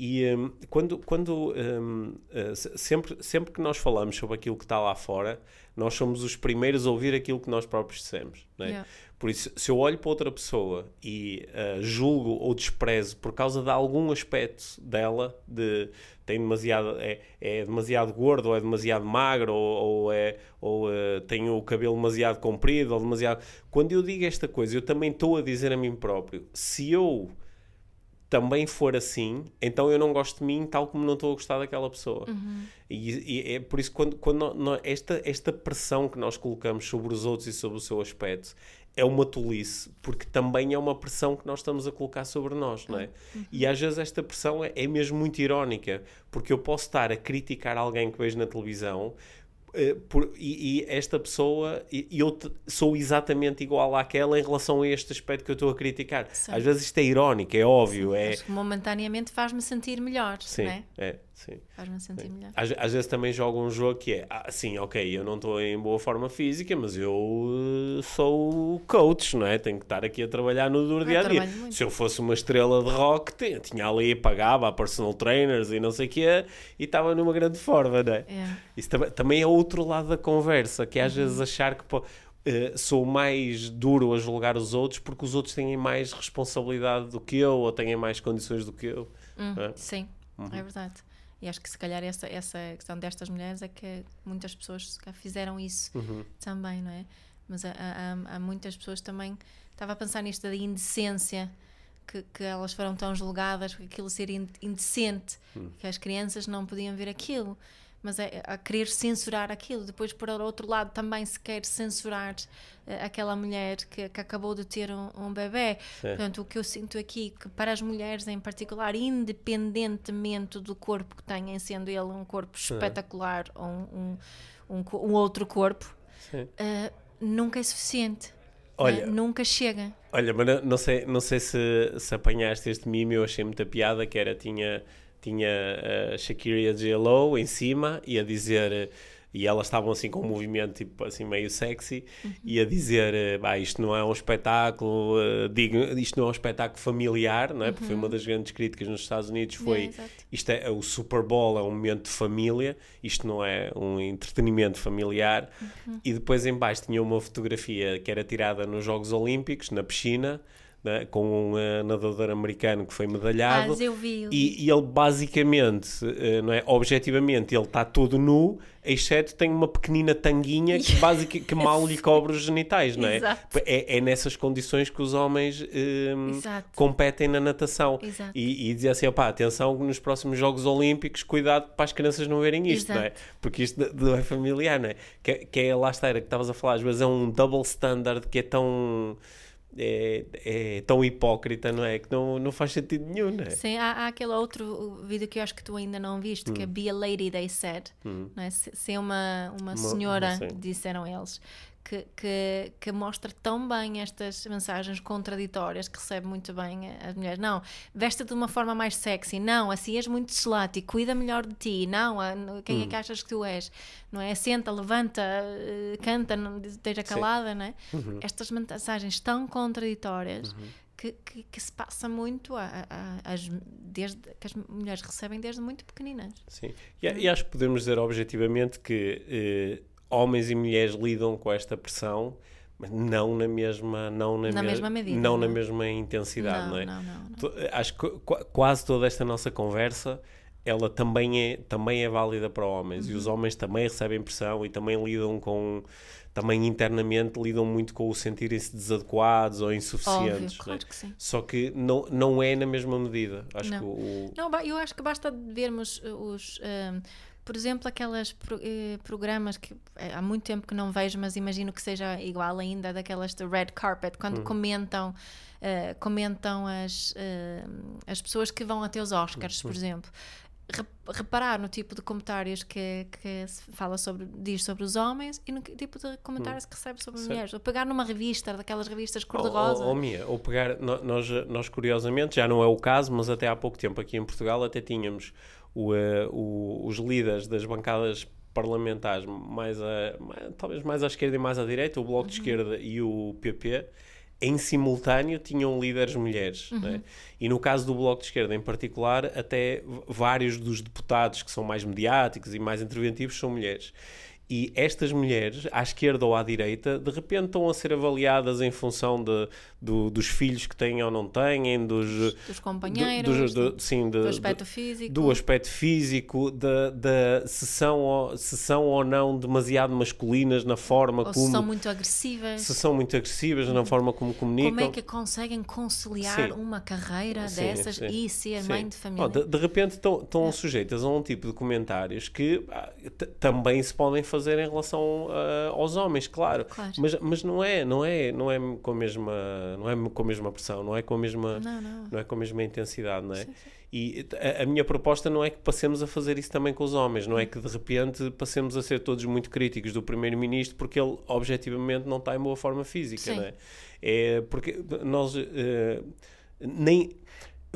E hum, quando, quando hum, eh, se- sempre, sempre que nós falamos sobre aquilo que está lá fora, nós somos os primeiros a ouvir aquilo que nós próprios dissemos. É? Yeah. Por isso, se eu olho para outra pessoa e eh, julgo ou desprezo por causa de algum aspecto dela, de tem demasiado, é, é demasiado gordo, ou é demasiado magro, ou, ou é, ou eh, tem o cabelo demasiado comprido, ou demasiado. Quando eu digo esta coisa, eu também estou a dizer a mim próprio: se eu também for assim, então eu não gosto de mim tal como não estou a gostar daquela pessoa. E, e é por isso que quando, quando esta, esta pressão que nós colocamos sobre os outros e sobre o seu aspecto é uma tolice, porque também é uma pressão que nós estamos a colocar sobre nós, não é? E às vezes esta pressão é, é mesmo muito irónica, porque eu posso estar a criticar alguém que vejo na televisão por- e, e esta pessoa, e, eu te- sou exatamente igual àquela em relação a este aspecto que eu estou a criticar. Certo. Às vezes isto é irónico, é óbvio, é, Mas que momentaneamente faz-me sentir melhor, Sim, não é? é, Sim. Faz-me sentir Sim. melhor. Às, às, vezes também jogo um jogo que é assim, ok, eu não estou em boa forma física, mas eu uh, sou coach, não é? Tenho que estar aqui a trabalhar no duro dia a dia. Se eu fosse uma estrela de rock, tinha, tinha ali, pagava a personal trainers e não sei o quê, e estava numa grande forma, não é? é. Isso também, também é outro lado da conversa, que é às uhum. vezes achar que. Pô, Uh, sou mais duro a julgar os outros porque os outros têm mais responsabilidade do que eu ou têm mais condições do que eu. Hum, é? Sim, uhum. é verdade. E acho que se calhar essa, essa questão destas mulheres é que muitas pessoas fizeram isso uhum. também, não é? Mas há, há, há, muitas pessoas também. Estava a pensar nisto da indecência, que, que elas foram tão julgadas por aquilo ser indecente, uhum. que as crianças não podiam ver aquilo mas é a querer censurar aquilo. Depois, por outro lado, também se quer censurar uh, aquela mulher que, que, acabou de ter um, um bebê. Sim. Portanto, o que eu sinto aqui, que para as mulheres em particular, independentemente do corpo que têm, sendo ele um corpo espetacular ou um, um, um, outro corpo, uh, nunca é suficiente. Olha, né? nunca chega. Olha, mas não sei, não sei se, se apanhaste este mime, eu achei muita piada, que era, tinha tinha a Shakira e a J-Lo em cima e a dizer e elas estavam assim com um movimento tipo assim meio sexy uhum. e a dizer bah, isto não é um espetáculo uh, isto não é um espetáculo familiar não é? Uhum. porque foi uma uhum. das grandes críticas nos Estados Unidos foi isto é o Super Bowl é um momento de família isto não é um entretenimento familiar uhum. e depois em baixo tinha uma fotografia que era tirada nos Jogos Olímpicos na piscina né, com um uh, nadador americano que foi medalhado. Ah, eu vi. E, e, ele basicamente, uh, não é, objetivamente, ele está todo nu, exceto tem uma pequenina tanguinha que, basic, que mal lhe cobre os genitais, não é? É, é nessas condições que os homens uh, competem na natação. Exato. E, e dizia assim, opá, atenção nos próximos Jogos Olímpicos, cuidado para as crianças não verem isto, Exato. não é? Porque isto não é familiar, não é? Que, que é lá está, era que estavas a falar, às vezes é um double standard que é tão é, é, tão hipócrita, não é? Que não, não faz sentido nenhum, não é? Sim, há, há aquele outro vídeo que eu acho que tu ainda não viste, hum. que é hum. Be a Lady, They Said, hum. não é? Ser uma, uma, uma senhora, disseram eles, que, que, que, mostra tão bem estas mensagens contraditórias que recebe muito bem as mulheres. Não, veste de uma forma mais sexy. Não, assim és muito selati, cuida melhor de ti. Não, quem hum. é que hum. achas que tu és? Não é? Senta, levanta, eh, canta, não esteja calada, não é? Uhum. Estas mensagens tão contraditórias. Uhum. Que, que, que, se passa muito a, a, a, desde, que as mulheres recebem desde muito pequeninas. Sim, e, e acho que podemos dizer objetivamente que eh, homens e mulheres lidam com esta pressão, mas não na mesma, não na, na me mesma medida, não, não, na mesma intensidade, não, não é? Não, não, Acho que quase toda esta nossa conversa ela também é, também é válida para homens uhum. e os uhum. homens também recebem pressão e também lidam com também internamente lidam muito com o sentirem-se desadequados ou insuficientes. Óbvio, claro que sim. Só que não, não é na mesma medida. Acho não. Que o... não, eu acho que basta vermos os. Um, por exemplo, aquelas pro, eh, programas que eh, há muito tempo que não vejo, mas imagino que seja igual ainda daquelas de red carpet, quando uhum. comentam uh, comentam as, uh, as pessoas que vão até os Oscars, por exemplo. Reparar no tipo de comentários que, que se fala sobre, diz sobre os homens e no tipo de comentários uhum. que recebe sobre certo. mulheres. Ou pegar numa revista, daquelas revistas cor-de-rosa. Ou, ou, Mia, ou pegar, nós, nós curiosamente, já não é o caso, mas até há pouco tempo aqui em Portugal até tínhamos o, uh, o, os líderes das bancadas parlamentares, mais a, mais, talvez mais à esquerda e mais à direita, o Bloco uhum. de Esquerda e o PP, em simultâneo tinham líderes mulheres. Uhum. Né? E no caso do Bloco de Esquerda em particular, até vários dos deputados que são mais mediáticos e mais interventivos são mulheres. E estas mulheres, à esquerda ou à direita, de repente estão a ser avaliadas em função de, do, dos filhos que têm ou não têm, dos, dos companheiros, do, do, sim, de, do aspecto físico, do aspecto físico, da, da se, são ou, ou não demasiado masculinas na forma ou como. Se são muito agressivas. Se são muito agressivas na forma como comunicam. Como é que conseguem conciliar sim. uma carreira sim, dessas sim. e ser mãe de família? Oh, de, de, repente estão, estão é. sujeitas a um tipo de comentários que ah, também se podem fazer em relação uh, aos homens, claro. claro. Mas, mas não é, não é, não é com a mesma não é com a mesma pressão, não é com a mesma, não, não. não é com a mesma intensidade, não é? Sim, sim. E a, a, minha proposta não é que passemos a fazer isso também com os homens, não é que de repente passemos a ser todos muito críticos do primeiro-ministro porque ele objetivamente não está em boa forma física, sim. não é? É porque nós uh, nem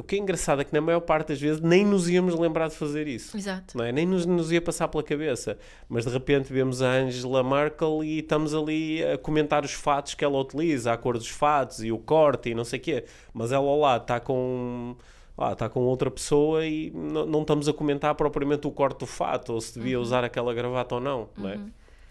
o que é engraçado é que na maior parte das vezes nem nos íamos lembrar de fazer isso. Exato. Não é? Nem nos, nos ia passar pela cabeça. Mas de repente vemos a Angela Merkel e estamos ali a comentar os fatos que ela utiliza, a cor dos fatos e o corte e não sei o quê. Mas ela lá está com. Ah, está com outra pessoa e não, estamos a comentar propriamente o corte do fato ou se devia Uhum. usar aquela gravata ou não, não é?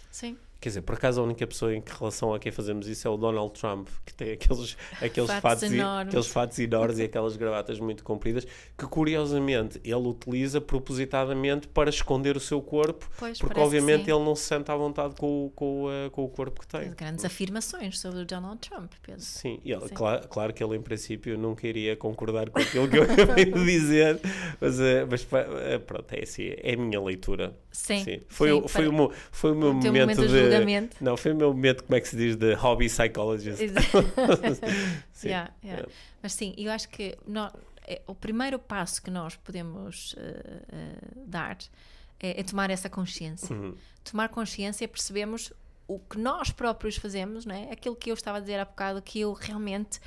Sim. Quer dizer, por acaso a única pessoa em que relação a quem fazemos isso é o Donald Trump, que tem aqueles, aqueles, Fatos fatos, e- enormes. aqueles fatos enormes e aquelas gravatas muito compridas, que curiosamente ele utiliza propositadamente para esconder o seu corpo, Pois, porque obviamente sim. ele não se sente à vontade com, o- com, eh, com o corpo que tem. Grandes afirmações sobre o Donald Trump, Pedro. Sim, e ele, Sim. Claro, claro que ele em princípio nunca iria concordar com aquilo que eu acabei de dizer, mas, eh, mas eh, pronto, é assim, é a minha leitura. Sim. Foi, sim, o, foi, para- o meu, foi o meu o momento, momento de de. Não, foi o meu momento, como é que se diz, de hobby psychologist. Sim. Yeah, yeah. É. Mas sim, eu acho que nó- é, o primeiro passo que nós podemos eh, eh, dar é, é tomar essa consciência. Uhum. Tomar consciência, percebemos o que nós próprios fazemos, não é? Aquilo que eu estava a dizer há bocado, que eu realmente,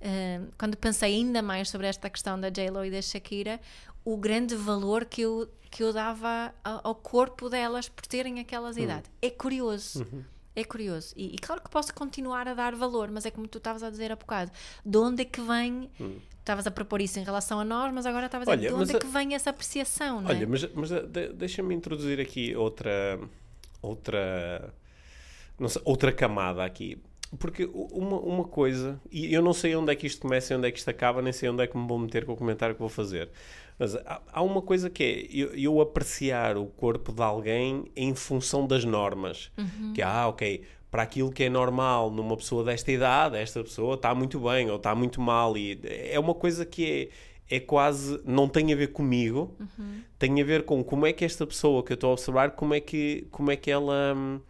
eh, quando pensei ainda mais sobre esta questão da J-Lo e da Shakira, o grande valor que eu, que eu dava ao corpo delas por terem aquelas idades. É curioso. É curioso. E, e claro que posso continuar a dar valor, mas é como tu estavas a dizer há bocado. De onde é que vem. Estavas a propor isso em relação a nós, mas agora estavas a dizer Olha, de onde é que vem essa apreciação, não Olha, é? mas, mas de- deixa-me introduzir aqui outra, outra, sei, outra camada aqui. Porque uma, uma coisa, e eu não sei onde é que isto começa e onde é que isto acaba, nem sei onde é que me vou meter com o comentário que vou fazer. Mas há, há uma coisa que é eu, eu apreciar o corpo de alguém em função das normas. Que, ah, ok, para aquilo que é normal numa pessoa desta idade, esta pessoa está muito bem ou está muito mal. E é uma coisa que é, é quase. não tem a ver comigo, tem a ver com como é que esta pessoa que eu estou a observar, como é que, como é que ela. hum,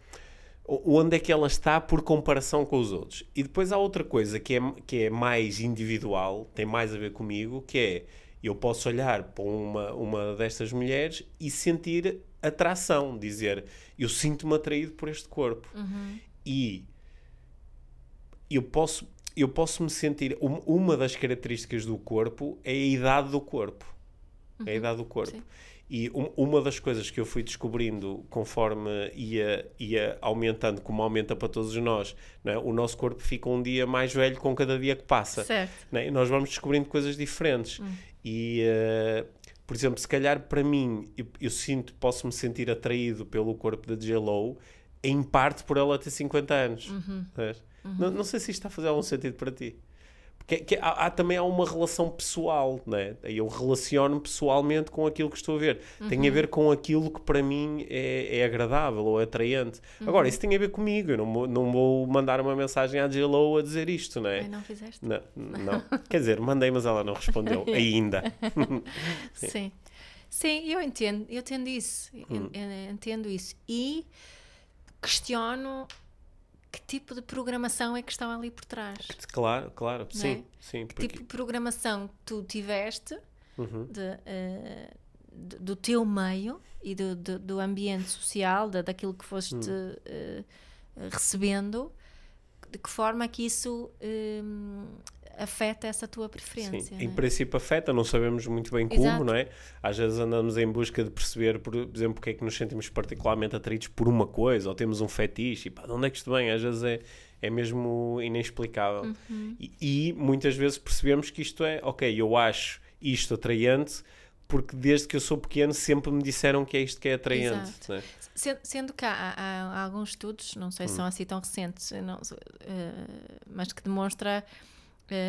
onde é que ela está por comparação com os outros. E depois há outra coisa que é, que é mais individual, tem mais a ver comigo, que é eu posso olhar para uma, uma destas mulheres e sentir atração, dizer eu sinto-me atraído por este corpo. E eu posso, eu posso me sentir. um- Uma das características do corpo é a idade do corpo. É a idade do corpo. sim. E um- uma das coisas que eu fui descobrindo conforme ia, ia aumentando, como aumenta para todos nós, é? o nosso corpo fica um dia mais velho com cada dia que passa. Certo. é? E nós vamos descobrindo coisas diferentes. E, eh, por exemplo, se calhar para mim, eu, eu sinto, posso me sentir atraído pelo corpo da J-Lo, em parte por ela ter 50 anos. sabes? Não, não sei se isto está a fazer algum sentido para ti. Porque que há, há- também há uma relação pessoal, né? Eu relaciono-me pessoalmente com aquilo que estou a ver. Tem a ver com aquilo que para mim é, é agradável ou atraente. Agora, isso tem a ver comigo. Eu não, vou- não vou mandar uma mensagem à J-Lo a dizer isto, não é? Ai, não fizeste? Não, não. Quer dizer, mandei, mas ela não respondeu ainda. Sim. Sim, eu entendo, eu entendo isso. Hum. Eu- eu entendo isso. E questiono que tipo de programação é que estão ali por trás. Claro, claro. Não Sim, é? sim. Que Porque, tipo de programação tu tiveste Uhum. de, eh, de- do teu meio e do, do, do ambiente social, da daquilo que foste Hum. eh, recebendo, de que forma é que isso hum, afeta essa tua preferência. Sim, não em é? princípio afeta, não sabemos muito bem como, Exato. não é? Às vezes andamos em busca de perceber, por exemplo, porque é que nos sentimos particularmente atraídos por uma coisa, ou temos um fetiche, e pá, de onde é que isto vem? Às vezes é, é mesmo inexplicável. Uhum. E, e muitas vezes percebemos que isto é, ok, eu acho isto atraente, porque desde que eu sou pequeno sempre me disseram que é isto que é atraente. É? Sendo, que há, há- há alguns estudos, não sei se Hum. são assim tão recentes, não- eh, mas que demonstra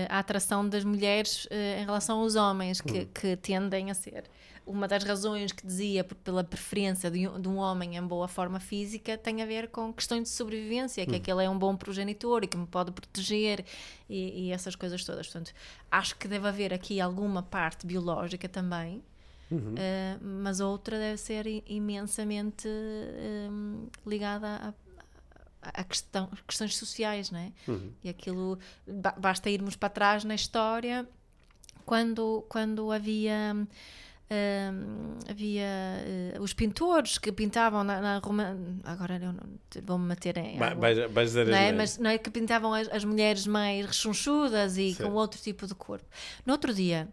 a atração das mulheres eh, em relação aos homens, que, Hum. que tendem a ser. Uma das razões que dizia pela preferência de um, de um homem em boa forma física tem a ver com questões de sobrevivência, Hum. que é que ele é um bom progenitor e que me pode proteger e, e essas coisas todas. Portanto, acho que deve haver aqui alguma parte biológica também. Uhum. Uh, mas outra deve ser imensamente um, ligada a, questão, questões sociais, não é? Uhum. E aquilo, ba- basta irmos para trás na história, quando, quando havia, um, havia uh, os pintores que pintavam na, na Roma, agora vou-me meter em... Não é? as Mas não é que pintavam as, as mulheres mais rechonchudas e Sim. com outro tipo de corpo. No outro dia,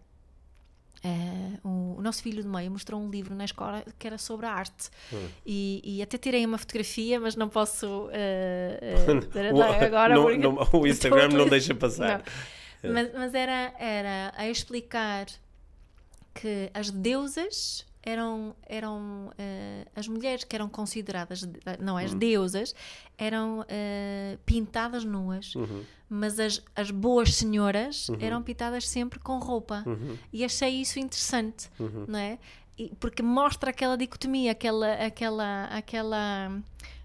Uh, o, o, nosso filho do meio mostrou um livro na escola que era sobre a arte hum. e, e, até tirei uma fotografia, mas não posso uh, uh, agora. não, não, o Instagram não deixa passar. Não. É. Mas, mas, era, era a explicar que as deusas eram, eram uh, as mulheres que eram consideradas, não, as uhum. deusas, eram uh, pintadas nuas, uhum. mas as, as boas senhoras uhum. eram pintadas sempre com roupa. Uhum. E achei isso interessante, uhum. não é? E, porque mostra aquela dicotomia, aquela, aquela, aquela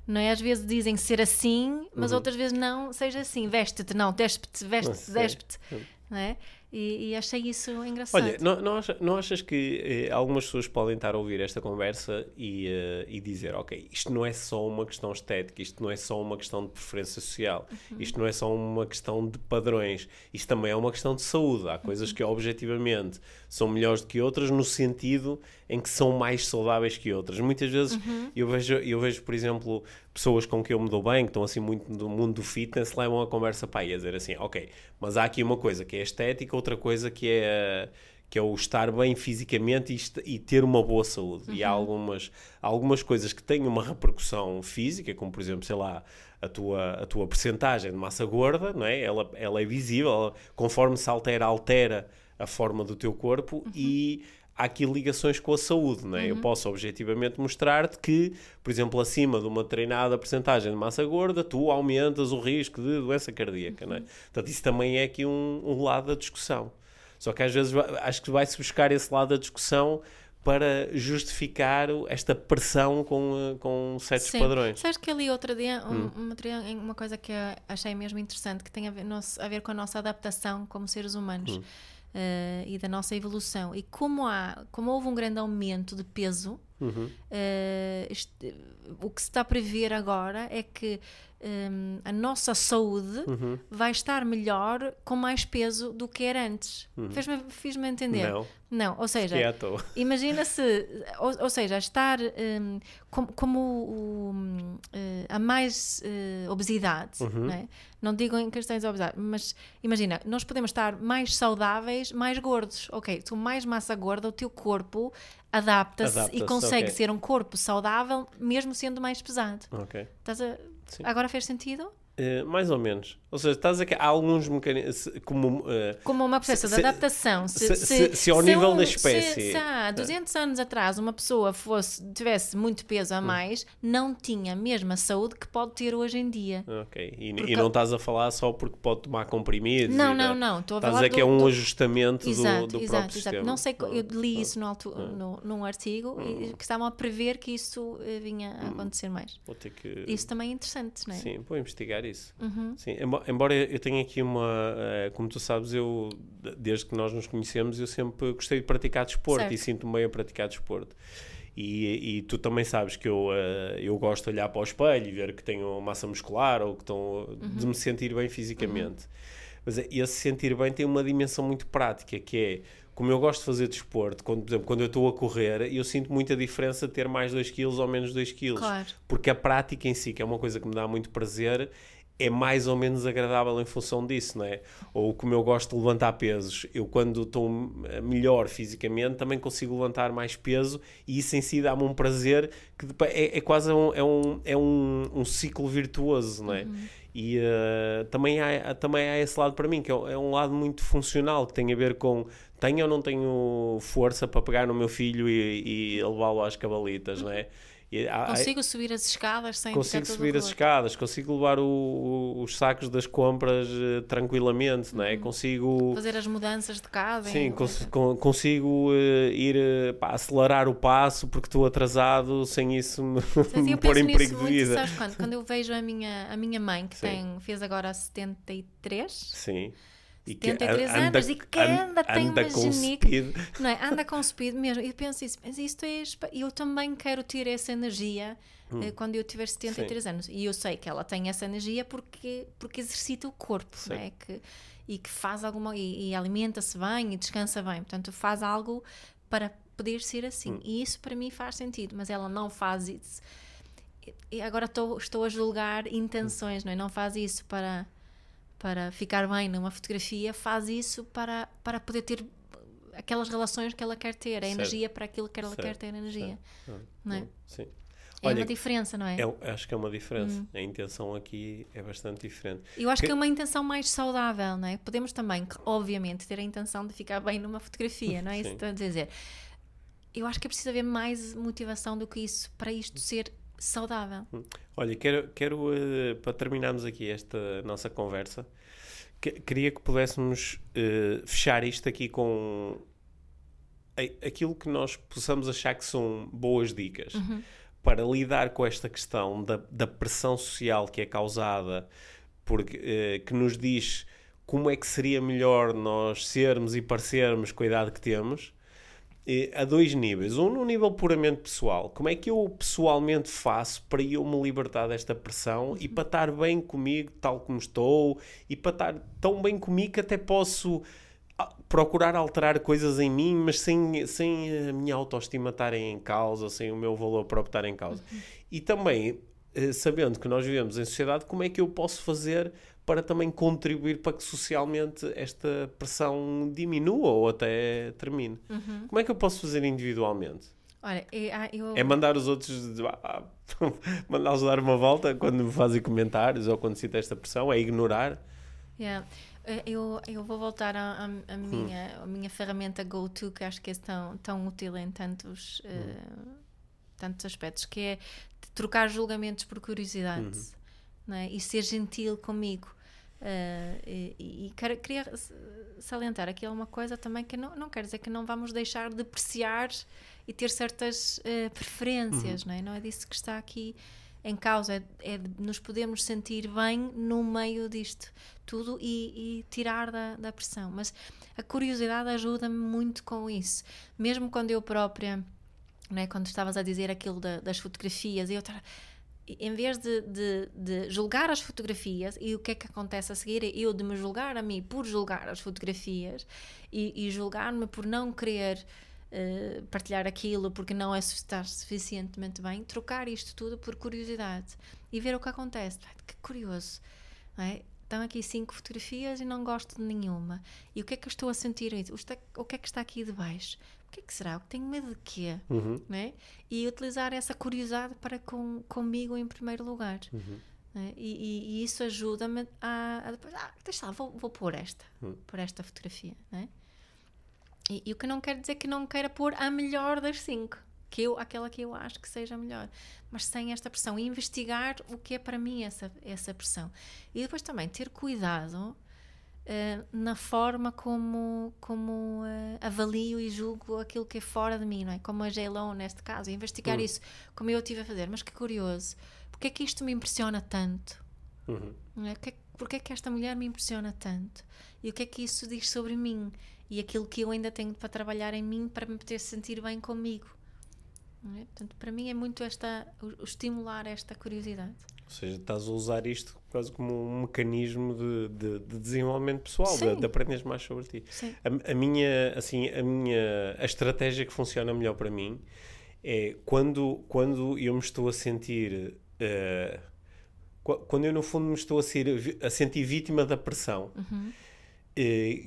não é? Às vezes dizem ser assim, mas uhum. outras vezes não, seja assim, veste-te, não, despe-te, veste-te, despe-te, não é? E, e, achei isso engraçado. Olha, não, não, achas, não achas que eh, algumas pessoas podem estar a ouvir esta conversa e, uh, e dizer, ok, isto não é só uma questão estética, isto não é só uma questão de preferência social, uhum. isto não é só uma questão de padrões, isto também é uma questão de saúde. Há coisas uhum. que objetivamente são melhores do que outras no sentido em que são mais saudáveis que outras. Muitas vezes uhum. eu, vejo, eu vejo, por exemplo, pessoas com quem eu me dou bem, que estão assim muito no mundo do fitness, levam a conversa para aí a dizer assim, ok, mas há aqui uma coisa que é estética, outra coisa que é que é o estar bem fisicamente e, e ter uma boa saúde. Uhum. E há uhum. algumas, algumas coisas que têm uma repercussão física, como por exemplo, sei lá, a tua, a tua percentagem de massa gorda, não é? ela, ela é visível, ela, conforme se altera, altera a forma do teu corpo uhum. e há aqui ligações com a saúde, não é? Uhum. Eu posso objetivamente mostrar-te que, por exemplo, acima de uma treinada porcentagem de massa gorda, tu aumentas o risco de doença cardíaca, uhum. não é? Portanto, isso também é aqui um, um, lado da discussão. Só que às vezes acho que vai-se buscar esse lado da discussão para justificar esta pressão com, com certos Sim. padrões. Sabes que ali outro dia, um, hum. uma, coisa que achei mesmo interessante, que tem a ver, a ver com a nossa adaptação como seres humanos. Hum uh, e da nossa evolução. E como, há, como houve um grande aumento de peso, uhum. uh, este, o que se está a prever agora é que um, a nossa saúde uhum. vai estar melhor com mais peso do que era antes. Uhum. Fiz-me fiz entender? Não. Não, ou seja, imagina se, ou, ou seja, estar um, como, como um, uh, a mais uh, obesidade, uhum. não, é? não digo em questões de obesidade, mas imagina, nós podemos estar mais saudáveis, mais gordos. Ok, tu mais massa gorda, o teu corpo adapta-se adapta e consegue okay. ser um corpo saudável mesmo sendo mais pesado. Ok. Estás a... Agora fez sentido? Uh, mais ou menos. Ou seja, estás a que há alguns mecanismos como. Uh, como uma processo de adaptação. Se, se, se, se ao nível um, da espécie. Se, há 200 uh. anos atrás uma pessoa fosse, tivesse muito peso a hum. mais, uh. não tinha a mesma saúde que pode ter hoje em dia. Ok. E, porque... e não estás a falar só porque pode tomar comprimidos? Não, não, não. Estou a estás a que é um do... ajustamento exato, do, do exato, próprio exato. sistema. Não sei, eu li isso no, alto, no, num artigo e que estavam a prever que isso eh, vinha a hum. acontecer mais. Vou ter que. Isso também é interessante, não é? Sim, vou investigar isso. Uhum. Sim, embora eu tenha aqui uma. Uh, como tu sabes, eu, desde que nós nos conhecemos, eu sempre gostei de praticar desporto certo. e sinto-me bem a praticar desporto. E, e, tu também sabes que eu, uh, eu gosto de olhar para o espelho e ver que tenho massa muscular ou que estão. Uhum. de me sentir bem fisicamente. Uhum. Mas esse sentir bem tem uma dimensão muito prática, que é como eu gosto de fazer desporto, quando, por exemplo, quando eu estou a correr, eu sinto muita diferença de ter mais 2 kg ou menos 2 kg. Claro. Porque a prática em si, que é uma coisa que me dá muito prazer, é mais ou menos agradável em função disso, não é? Ou como eu gosto de levantar pesos, eu quando estou melhor fisicamente também consigo levantar mais peso e isso em si dá-me um prazer que é, é quase um, é um, é um, um ciclo virtuoso, não é? Uhum. E uh, também, há, também há esse lado para mim, que é, é um lado muito funcional, que tem a ver com tenho ou não tenho força para pegar no meu filho e, e levá-lo às cabalitas, não é? Há, consigo subir as escadas sem Consigo subir as escadas, consigo levar o, o, os sacos das compras uh, tranquilamente, uhum. não é? Uhum. Consigo... Fazer as mudanças de casa. Sim, cons consigo uh, ir uh, pá, acelerar o passo porque estou atrasado sem isso me, me pôr em perigo de vida. Sabes quando? quando eu vejo a minha, a minha mãe, que tem, fez agora 73... Sim e 73 anda, anos e que anda, tem anda uma genica, não é? Anda com speed mesmo. E penso isso, mas isto é. Eu também quero ter essa energia hum. eh, quando eu tiver 73 Sim. anos. E eu sei que ela tem essa energia porque, porque exercita o corpo, não é? Que, e que faz alguma. e, e alimenta-se bem e descansa bem. Portanto, faz algo para poder ser assim. Hum. E isso para mim faz sentido, mas ela não faz isso. E agora estou, estou a julgar intenções, não é? Não faz isso para para ficar bem numa fotografia, faz isso para, para poder ter aquelas relações que ela quer ter, a Certo. energia para aquilo que ela Certo, quer ter energia. Ah, Não é? Sim. É Olha, uma diferença, não é? É, acho que é uma diferença. A intenção aqui é bastante diferente. Eu acho Que- que é uma intenção mais saudável, não é? Podemos também, obviamente, ter a intenção de ficar bem numa fotografia, não é? Isso Sim. que estou a dizer. Eu acho que é preciso haver mais motivação do que isso para isto ser saudável. Olha, quero, quero eh, para terminarmos aqui esta nossa conversa, que- queria que pudéssemos eh, fechar isto aqui com a- aquilo que nós possamos achar que são boas dicas para lidar com esta questão da, da pressão social que é causada, porque, eh, que nos diz como é que seria melhor nós sermos e parecermos com a idade que temos. Eh, a dois níveis. Um no nível puramente pessoal. Como é que eu pessoalmente faço para eu me libertar desta pressão e para estar bem comigo tal como estou e para estar tão bem comigo que até posso ah, procurar alterar coisas em mim, mas sem, sem a minha autoestima estar em causa, sem o meu valor próprio estar em causa. E também, sabendo que nós vivemos em sociedade, como é que eu posso fazer para também contribuir para que socialmente esta pressão diminua ou até termine? Como é que eu posso fazer individualmente? Olha, é- ah, eu, É mandar os outros ah, mandá-los dar uma volta quando me fazem comentários ou quando sinto esta pressão? É ignorar? Yeah. Eh, Eu, eu vou voltar à, minha, à minha ferramenta go-to, que acho que é tão, tão útil em tantos, eh, tantos aspectos, que é trocar julgamentos por curiosidade não é? e ser gentil comigo. Eh, e, e quero- queria salientar aqui uma coisa também que não, não quer dizer que não vamos deixar de apreciar e ter certas eh, preferências, não é? Não é disso que está aqui em causa, é, é nos podermos sentir bem no meio disto tudo e, e tirar da, da pressão. Mas a curiosidade ajuda-me muito com isso. Mesmo quando eu própria, não é? quando estavas a dizer aquilo da- das fotografias, eu em vez de, de, de julgar as fotografias e o que é que acontece a seguir, é eu de me julgar a mim por julgar as fotografias e, e julgar-me por não querer eh, partilhar aquilo porque não é estar suficientemente bem, trocar isto tudo por curiosidade e ver o que acontece. Que curioso, não é? Estão aqui cinco fotografias e não gosto de nenhuma. E o que é que eu estou a sentir? Está- O que é que está aqui de baixo? O que é que será? Tenho medo de quê? Não é? E utilizar essa curiosidade para com, comigo em primeiro lugar. não é? E, e- e isso ajuda-me a, a depois, ah, deixa lá, vou, vou pôr esta, pôr esta fotografia. não é? E, e o que não quer dizer que não queira pôr a melhor das cinco, que eu, aquela que eu acho que seja a melhor, mas sem esta pressão. E investigar o que é para mim essa, essa pressão. E depois também ter cuidado eh, na forma como, como eh, avalio e julgo aquilo que é fora de mim, não é? Como a J-Lo neste caso, investigar isso, como eu estive a fazer. Mas que curioso, porque é que isto me impressiona tanto? Não é? Porque, é que- porque é que esta mulher me impressiona tanto? E o que é que isso diz sobre mim? E aquilo que eu ainda tenho para trabalhar em mim para me poder sentir bem comigo. É? Portanto, para mim é muito esta, o, o estimular esta curiosidade. Ou seja, estás a usar isto quase como um mecanismo de, de- de desenvolvimento pessoal, de, de aprenderes mais sobre ti. A, a minha, assim, a minha, a estratégia que funciona melhor para mim é quando, quando eu me estou a sentir, qu- quando eu no fundo me estou a, ser, a sentir vítima da pressão, eh,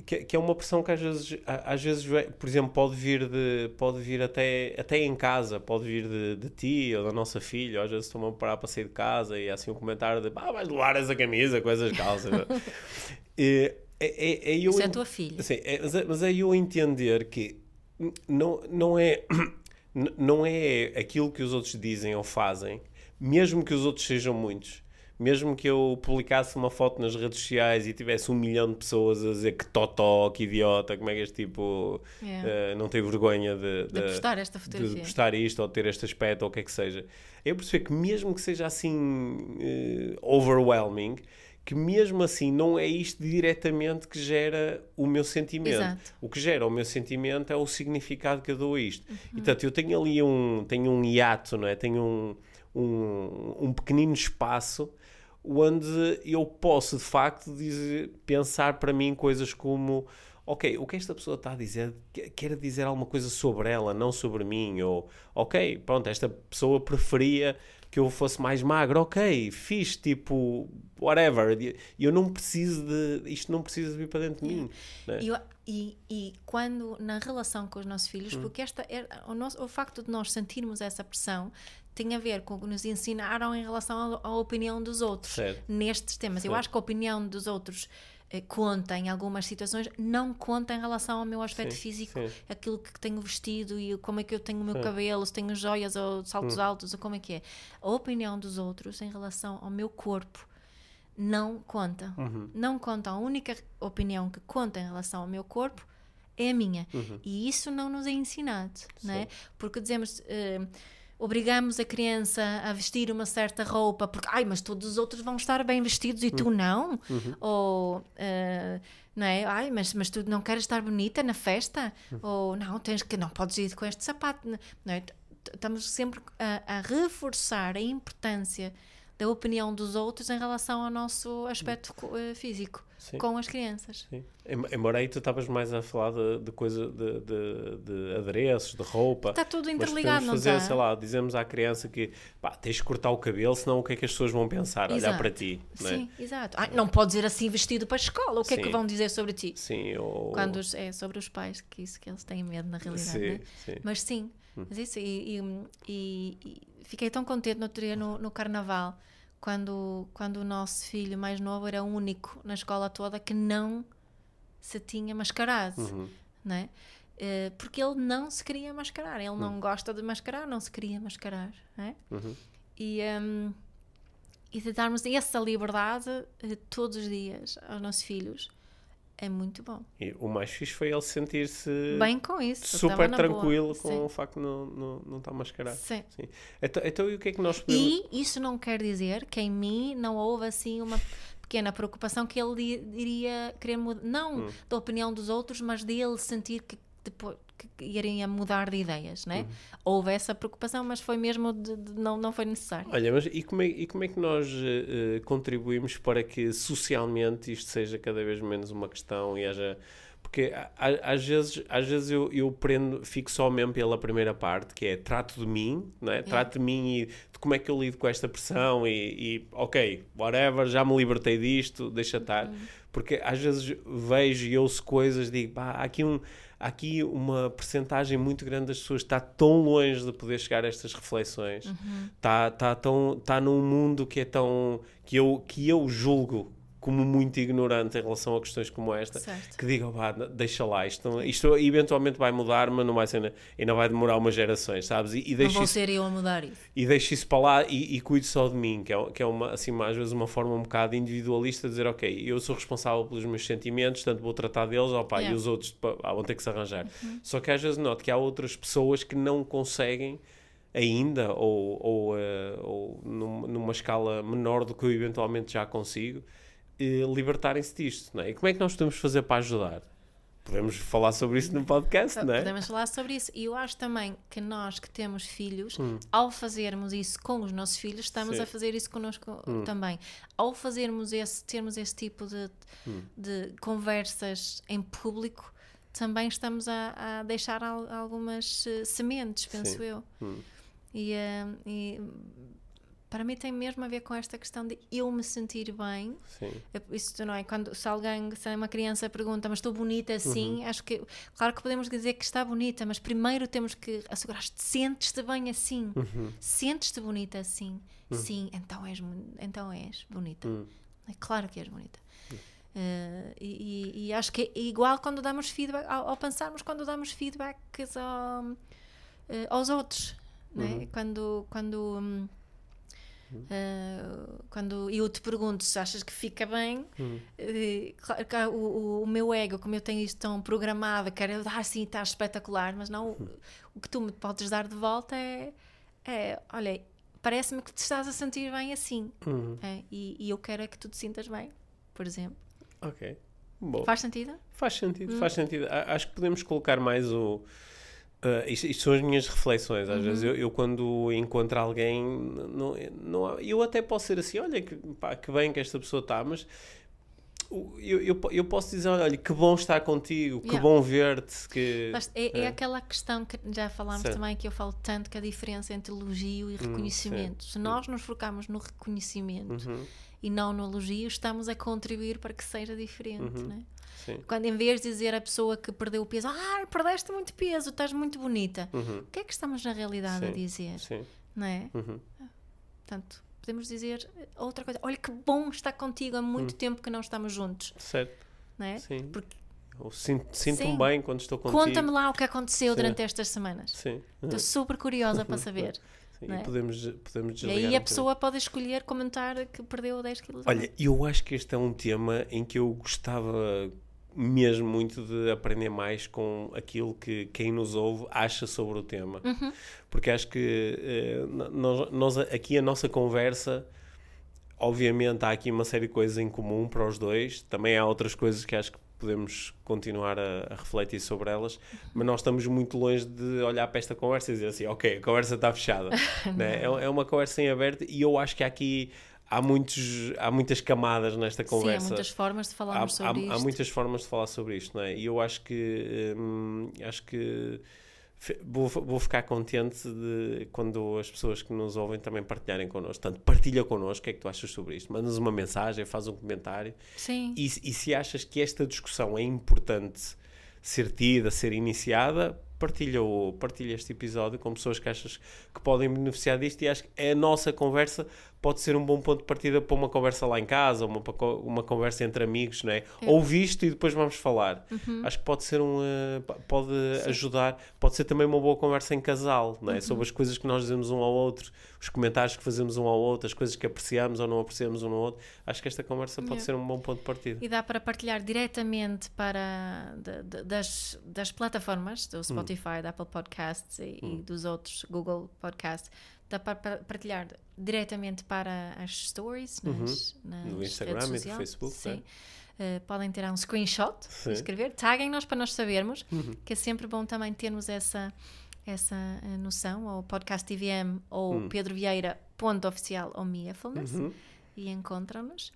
que, que é uma pressão que às vezes, às vezes, por exemplo, pode vir, de, pode vir até, até em casa, pode vir de, de ti ou da nossa filha, ou às vezes estou-me a parar para sair de casa e há assim um comentário de ah, vais doar essa camisa com essas calças. Eh, é, é, é eu Isso é a tua filha. Sim, é, mas, é, mas é eu entender que não, não, é, não é aquilo que os outros dizem ou fazem, mesmo que os outros sejam muitos. Mesmo que eu publicasse uma foto nas redes sociais e tivesse um milhão de pessoas a dizer que totó, que idiota, como é que este tipo É. eh, não tem vergonha de, De postar esta de fotografia. postar isto ou ter este aspecto ou o que é que seja. Eu perceber que mesmo que seja assim eh, overwhelming, que mesmo assim não é isto diretamente que gera o meu sentimento. Exato. O que gera o meu sentimento é o significado que eu dou a isto. Uhum. E portanto, eu tenho ali um, tenho um hiato, não é? tenho um, um, um pequenino espaço onde eu posso de facto dizer, pensar para mim coisas como ok, o que esta pessoa está a dizer que- quer dizer alguma coisa sobre ela, não sobre mim, ou ok, pronto, esta pessoa preferia que eu fosse mais magro, ok, fiz tipo, whatever. Eu não preciso de. Isto não precisa de vir para dentro de mim. né? E, eu- e, e quando na relação com os nossos filhos, Hum. porque esta é, o, nosso, o facto de nós sentirmos essa pressão tem a ver com o que nos ensinaram em relação à, opinião dos outros Certo. nestes temas. Eu Certo. acho que a opinião dos outros eh, conta em algumas situações, não conta em relação ao meu aspecto Sim, físico, sim. aquilo que tenho vestido e como é que eu tenho o meu Sim. cabelo, se tenho joias ou saltos Hum. altos, ou como é que é. A opinião dos outros em relação ao meu corpo não conta. Uhum. Não conta. A única opinião que conta em relação ao meu corpo é a minha. Uhum. E isso não nos é ensinado, não é? Porque dizemos. eh, Obrigamos a criança a vestir uma certa roupa porque, ai, mas todos os outros vão estar bem vestidos e tu não? Ou, eh, não é? Ai, mas, mas tu não queres estar bonita na festa? Ou, não, tens que, não podes ir com este sapato, não é? Estamos sempre a, a reforçar a importância da opinião dos outros em relação ao nosso aspecto eh, físico Sim. com as crianças. Sim. Em- Embora aí tu estavas mais a falar de, de coisa de, de, de adereços, de roupa. Está tudo Mas interligado, não fazer, está? sei lá, dizemos à criança que pá, tens de cortar o cabelo, senão o que é que as pessoas vão pensar? Olhar Exato. para ti. Não é? Sim, exato. Ai, não podes ir assim vestido para a escola. O que é que Sim. vão dizer sobre ti? Sim, ou... Quando os- é sobre os pais, que isso que eles têm medo na realidade, Sim, né? sim. Mas sim, mas isso, e- e- e fiquei tão contente no outro dia no, no carnaval, quando, quando o nosso filho mais novo era o único na escola toda que não se tinha mascarado, Uhum. né? Eh, porque ele não se queria mascarar, ele não gosta de mascarar, não se queria mascarar, né? Uhum. E, hum, e de darmos essa liberdade eh, todos os dias aos nossos filhos é muito bom. E o mais fixe foi ele sentir-se Bem com isso. super tranquilo boa. com Sim. o facto de não, não, não estar mascarado. Sim. Sim. Então, então, e o que é que nós podemos... E isso não quer dizer que em mim não houve assim uma pequena preocupação que ele iria querer mudar, não Hum. da opinião dos outros, mas dele sentir que depois que iriam mudar de ideias, né? Uhum. Houve essa preocupação, mas foi mesmo de, de- não não foi necessário. Olha, mas e como é, e como é que nós eh, contribuímos para que socialmente isto seja cada vez menos uma questão e haja. Porque a- a- às vezes, às vezes eu, eu prendo, fico só mesmo pela primeira parte, que é trato de mim, não é? trato de mim e de como é que eu lido com esta pressão e, e, ok, whatever, já me libertei disto, deixa estar. Porque às vezes vejo e ouço coisas digo, pá, há aqui, um, aqui uma percentagem muito grande das pessoas está tão longe de poder chegar a estas reflexões, está tá tão está num mundo que é tão que eu que eu julgo como muito ignorante em relação a questões como esta, Certo. que digo, pá, deixa lá, isto, isto eventualmente vai mudar, mas não vai ser, ainda vai demorar umas gerações, sabes? E, e Não vou isso ser eu a mudar isso. e deixo isso para lá e, e cuido só de mim, que é, que é uma, assim, às vezes uma forma um bocado individualista de dizer, ok, eu sou responsável pelos meus sentimentos, portanto vou tratar deles, opa, Yeah. e os outros ah, vão ter que se arranjar. Só que às vezes noto que há outras pessoas que não conseguem ainda, ou, ou, eh, ou num- numa escala menor do que eu eventualmente já consigo, libertarem-se disto, não é? E como é que nós podemos fazer para ajudar? Podemos falar sobre isso no podcast, não é? Podemos falar sobre isso. E eu acho também que nós que temos filhos, Hum. ao fazermos isso com os nossos filhos, estamos Sim. a fazer isso connosco Hum. também. Ao fazermos esse, termos esse tipo de, Hum. de conversas em público, também estamos a, a deixar al- algumas eh, sementes, penso Sim. eu. Hum. E, eh, e para mim tem mesmo a ver com esta questão de eu me sentir bem Sim. isso não é? Quando se alguém, se uma criança pergunta, mas estou bonita assim, acho que, claro que podemos dizer que está bonita, mas primeiro temos que assegurar-te, sentes-te bem assim, sentes-te bonita assim, sim, então és, então és bonita. Hum. É claro que és bonita. Eh, e, e- acho que é igual quando damos feedback, ao, ao pensarmos quando damos feedbacks ao- eh, aos outros, né? quando, quando, hum, eh, quando eu te pergunto se achas que fica bem, claro que o, o- meu ego, como eu tenho isto tão programado, quero dar assim, está espetacular, mas não, o, o que tu me podes dar de volta é, é olha, parece-me que te estás a sentir bem assim, Uhum. é, e, e eu quero é que tu te sintas bem, por exemplo. Ok. Bom. Faz sentido? Faz sentido, faz sentido. Acho que podemos colocar mais o. ah, isto, isto são as minhas reflexões. Às vezes eu, eu, quando encontro alguém, não, não, eu até posso ser assim: olha, que, pá, que bem que esta pessoa está, mas eu, eu, eu posso dizer, olha, que bom estar contigo, que Yeah. bom ver-te, que... É, é É. aquela questão que já falámos Certo. também, que eu falo tanto que a diferença entre elogio e reconhecimento. Se nós nos focarmos no reconhecimento Uhum, e não no elogio, estamos a contribuir para que seja diferente. Uhum. né? Sim. Quando em vez de dizer à pessoa que perdeu o peso, ah, perdeste muito peso, estás muito bonita, Uhum, o que é que estamos na realidade a Sim. dizer? sim. Não é? Uhum. Portanto, podemos dizer outra coisa. Olha que bom estar contigo há muito tempo que não estamos juntos. Certo, Não é? sim. Porque sinto- Sinto-me Sim. bem quando estou contigo. conta-me lá o que aconteceu Sim. durante estas semanas. Sim. Estou super curiosa para saber. Sim, não E é? podemos, podemos E desligar. aí um a pessoa pode escolher comentar que perdeu 10 quilos. Olha, eu acho que este é um tema em que eu gostava mesmo muito de aprender mais com aquilo que quem nos ouve acha sobre o tema. Uhum. Porque acho que eh, nós, nós aqui a nossa conversa, obviamente há aqui uma série de coisas em comum para os dois, também há outras coisas que acho que podemos continuar a, a refletir sobre elas, mas nós estamos muito longe de olhar para esta conversa e dizer assim, ok, a conversa está fechada. né? é, é uma conversa em aberto e eu acho que há aqui há, muitos, há muitas camadas nesta Sim, conversa há muitas formas de há, falarmos há- sobre há isto. muitas formas de falar sobre isto, não é? E eu acho que hum, acho que vou, vou ficar contente de quando as pessoas que nos ouvem também partilharem connosco. Portanto, partilha connosco o que é que tu achas sobre isto. Mandas uma mensagem, faz um comentário. Sim. E, e se achas que esta discussão é importante ser tida, ser iniciada, partilha, o, partilha este episódio com pessoas que achas que podem beneficiar disto e acho que a nossa conversa pode ser um bom ponto de partida para uma conversa lá em casa, uma, uma conversa entre amigos, não é? Ouve isto e depois vamos falar. Acho que pode ser um, eh, pode ajudar, pode ser também uma boa conversa em casal, não é? Sobre as coisas que nós dizemos um ao outro, os comentários que fazemos um ao outro, as coisas que apreciamos ou não apreciamos um no outro. Acho que esta conversa pode Yeah. ser um bom ponto de partida. E dá para partilhar diretamente para da- da- das, das plataformas do Spotify, da Apple Podcasts e, e dos outros Google Podcasts. Dá para pa- partilhar diretamente para as stories nas, nas Uhum. No Instagram redes e no. Facebook, Sim. né? Eh, podem tirar um screenshot, Sim. escrever, taguem-nos para nós sabermos, Uhum. que é sempre bom também termos essa, essa eh, noção, ou podcast TVM ou Pedro Vieira, ponto oficial ou Miafulness Uhum. e encontram-nos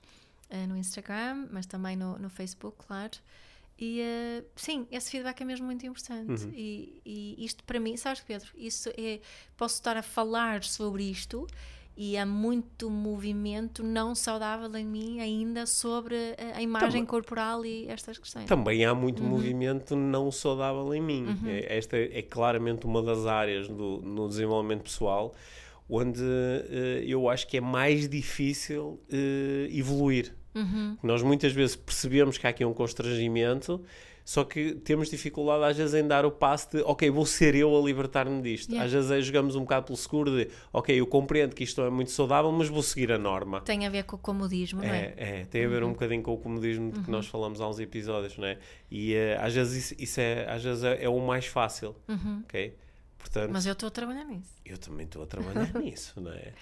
eh, no Instagram, mas também no, no Facebook, claro. E eh, sim, esse feedback é mesmo muito importante. E, e isto para mim, sabes, Pedro, isso é. Posso estar a falar sobre isto e há muito movimento não saudável em mim ainda sobre a, a imagem corporal e estas questões. Também há muito Uhum. movimento não saudável em mim. É- Esta é claramente uma das áreas do, no desenvolvimento pessoal onde eh, eu acho que é mais difícil eh, evoluir. Uhum. Nós muitas vezes percebemos que há aqui um constrangimento, só que temos dificuldade às vezes em dar o passo de, ok, vou ser eu a libertar-me disto. Yeah. Às vezes é, jogamos um bocado pelo seguro de, ok, eu compreendo que isto não é muito saudável, mas vou seguir a norma. Tem a ver com o comodismo, não é? É, é, tem a ver um bocadinho com o comodismo de que nós falamos há uns episódios, não é? E eh, às vezes isso, isso é, às vezes é, é o mais fácil, ok? Portanto, Mas eu estou a trabalhar nisso. eu também estou a trabalhar nisso, não é?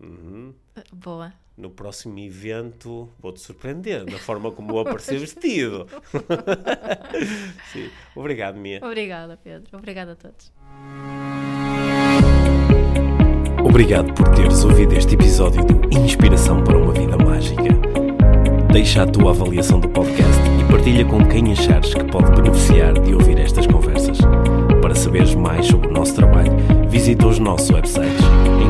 Uhum. Boa. No próximo evento vou-te surpreender na forma como vou aparecer vestido. Sim. Obrigado, Mia. Obrigada, Pedro. Obrigada a todos. Obrigado por teres ouvido este episódio do Inspiração para uma Vida Mágica. Deixa a tua avaliação do podcast e partilha com quem achares que pode beneficiar de ouvir estas conversas. Para saberes mais sobre o nosso trabalho, visita os nossos websites.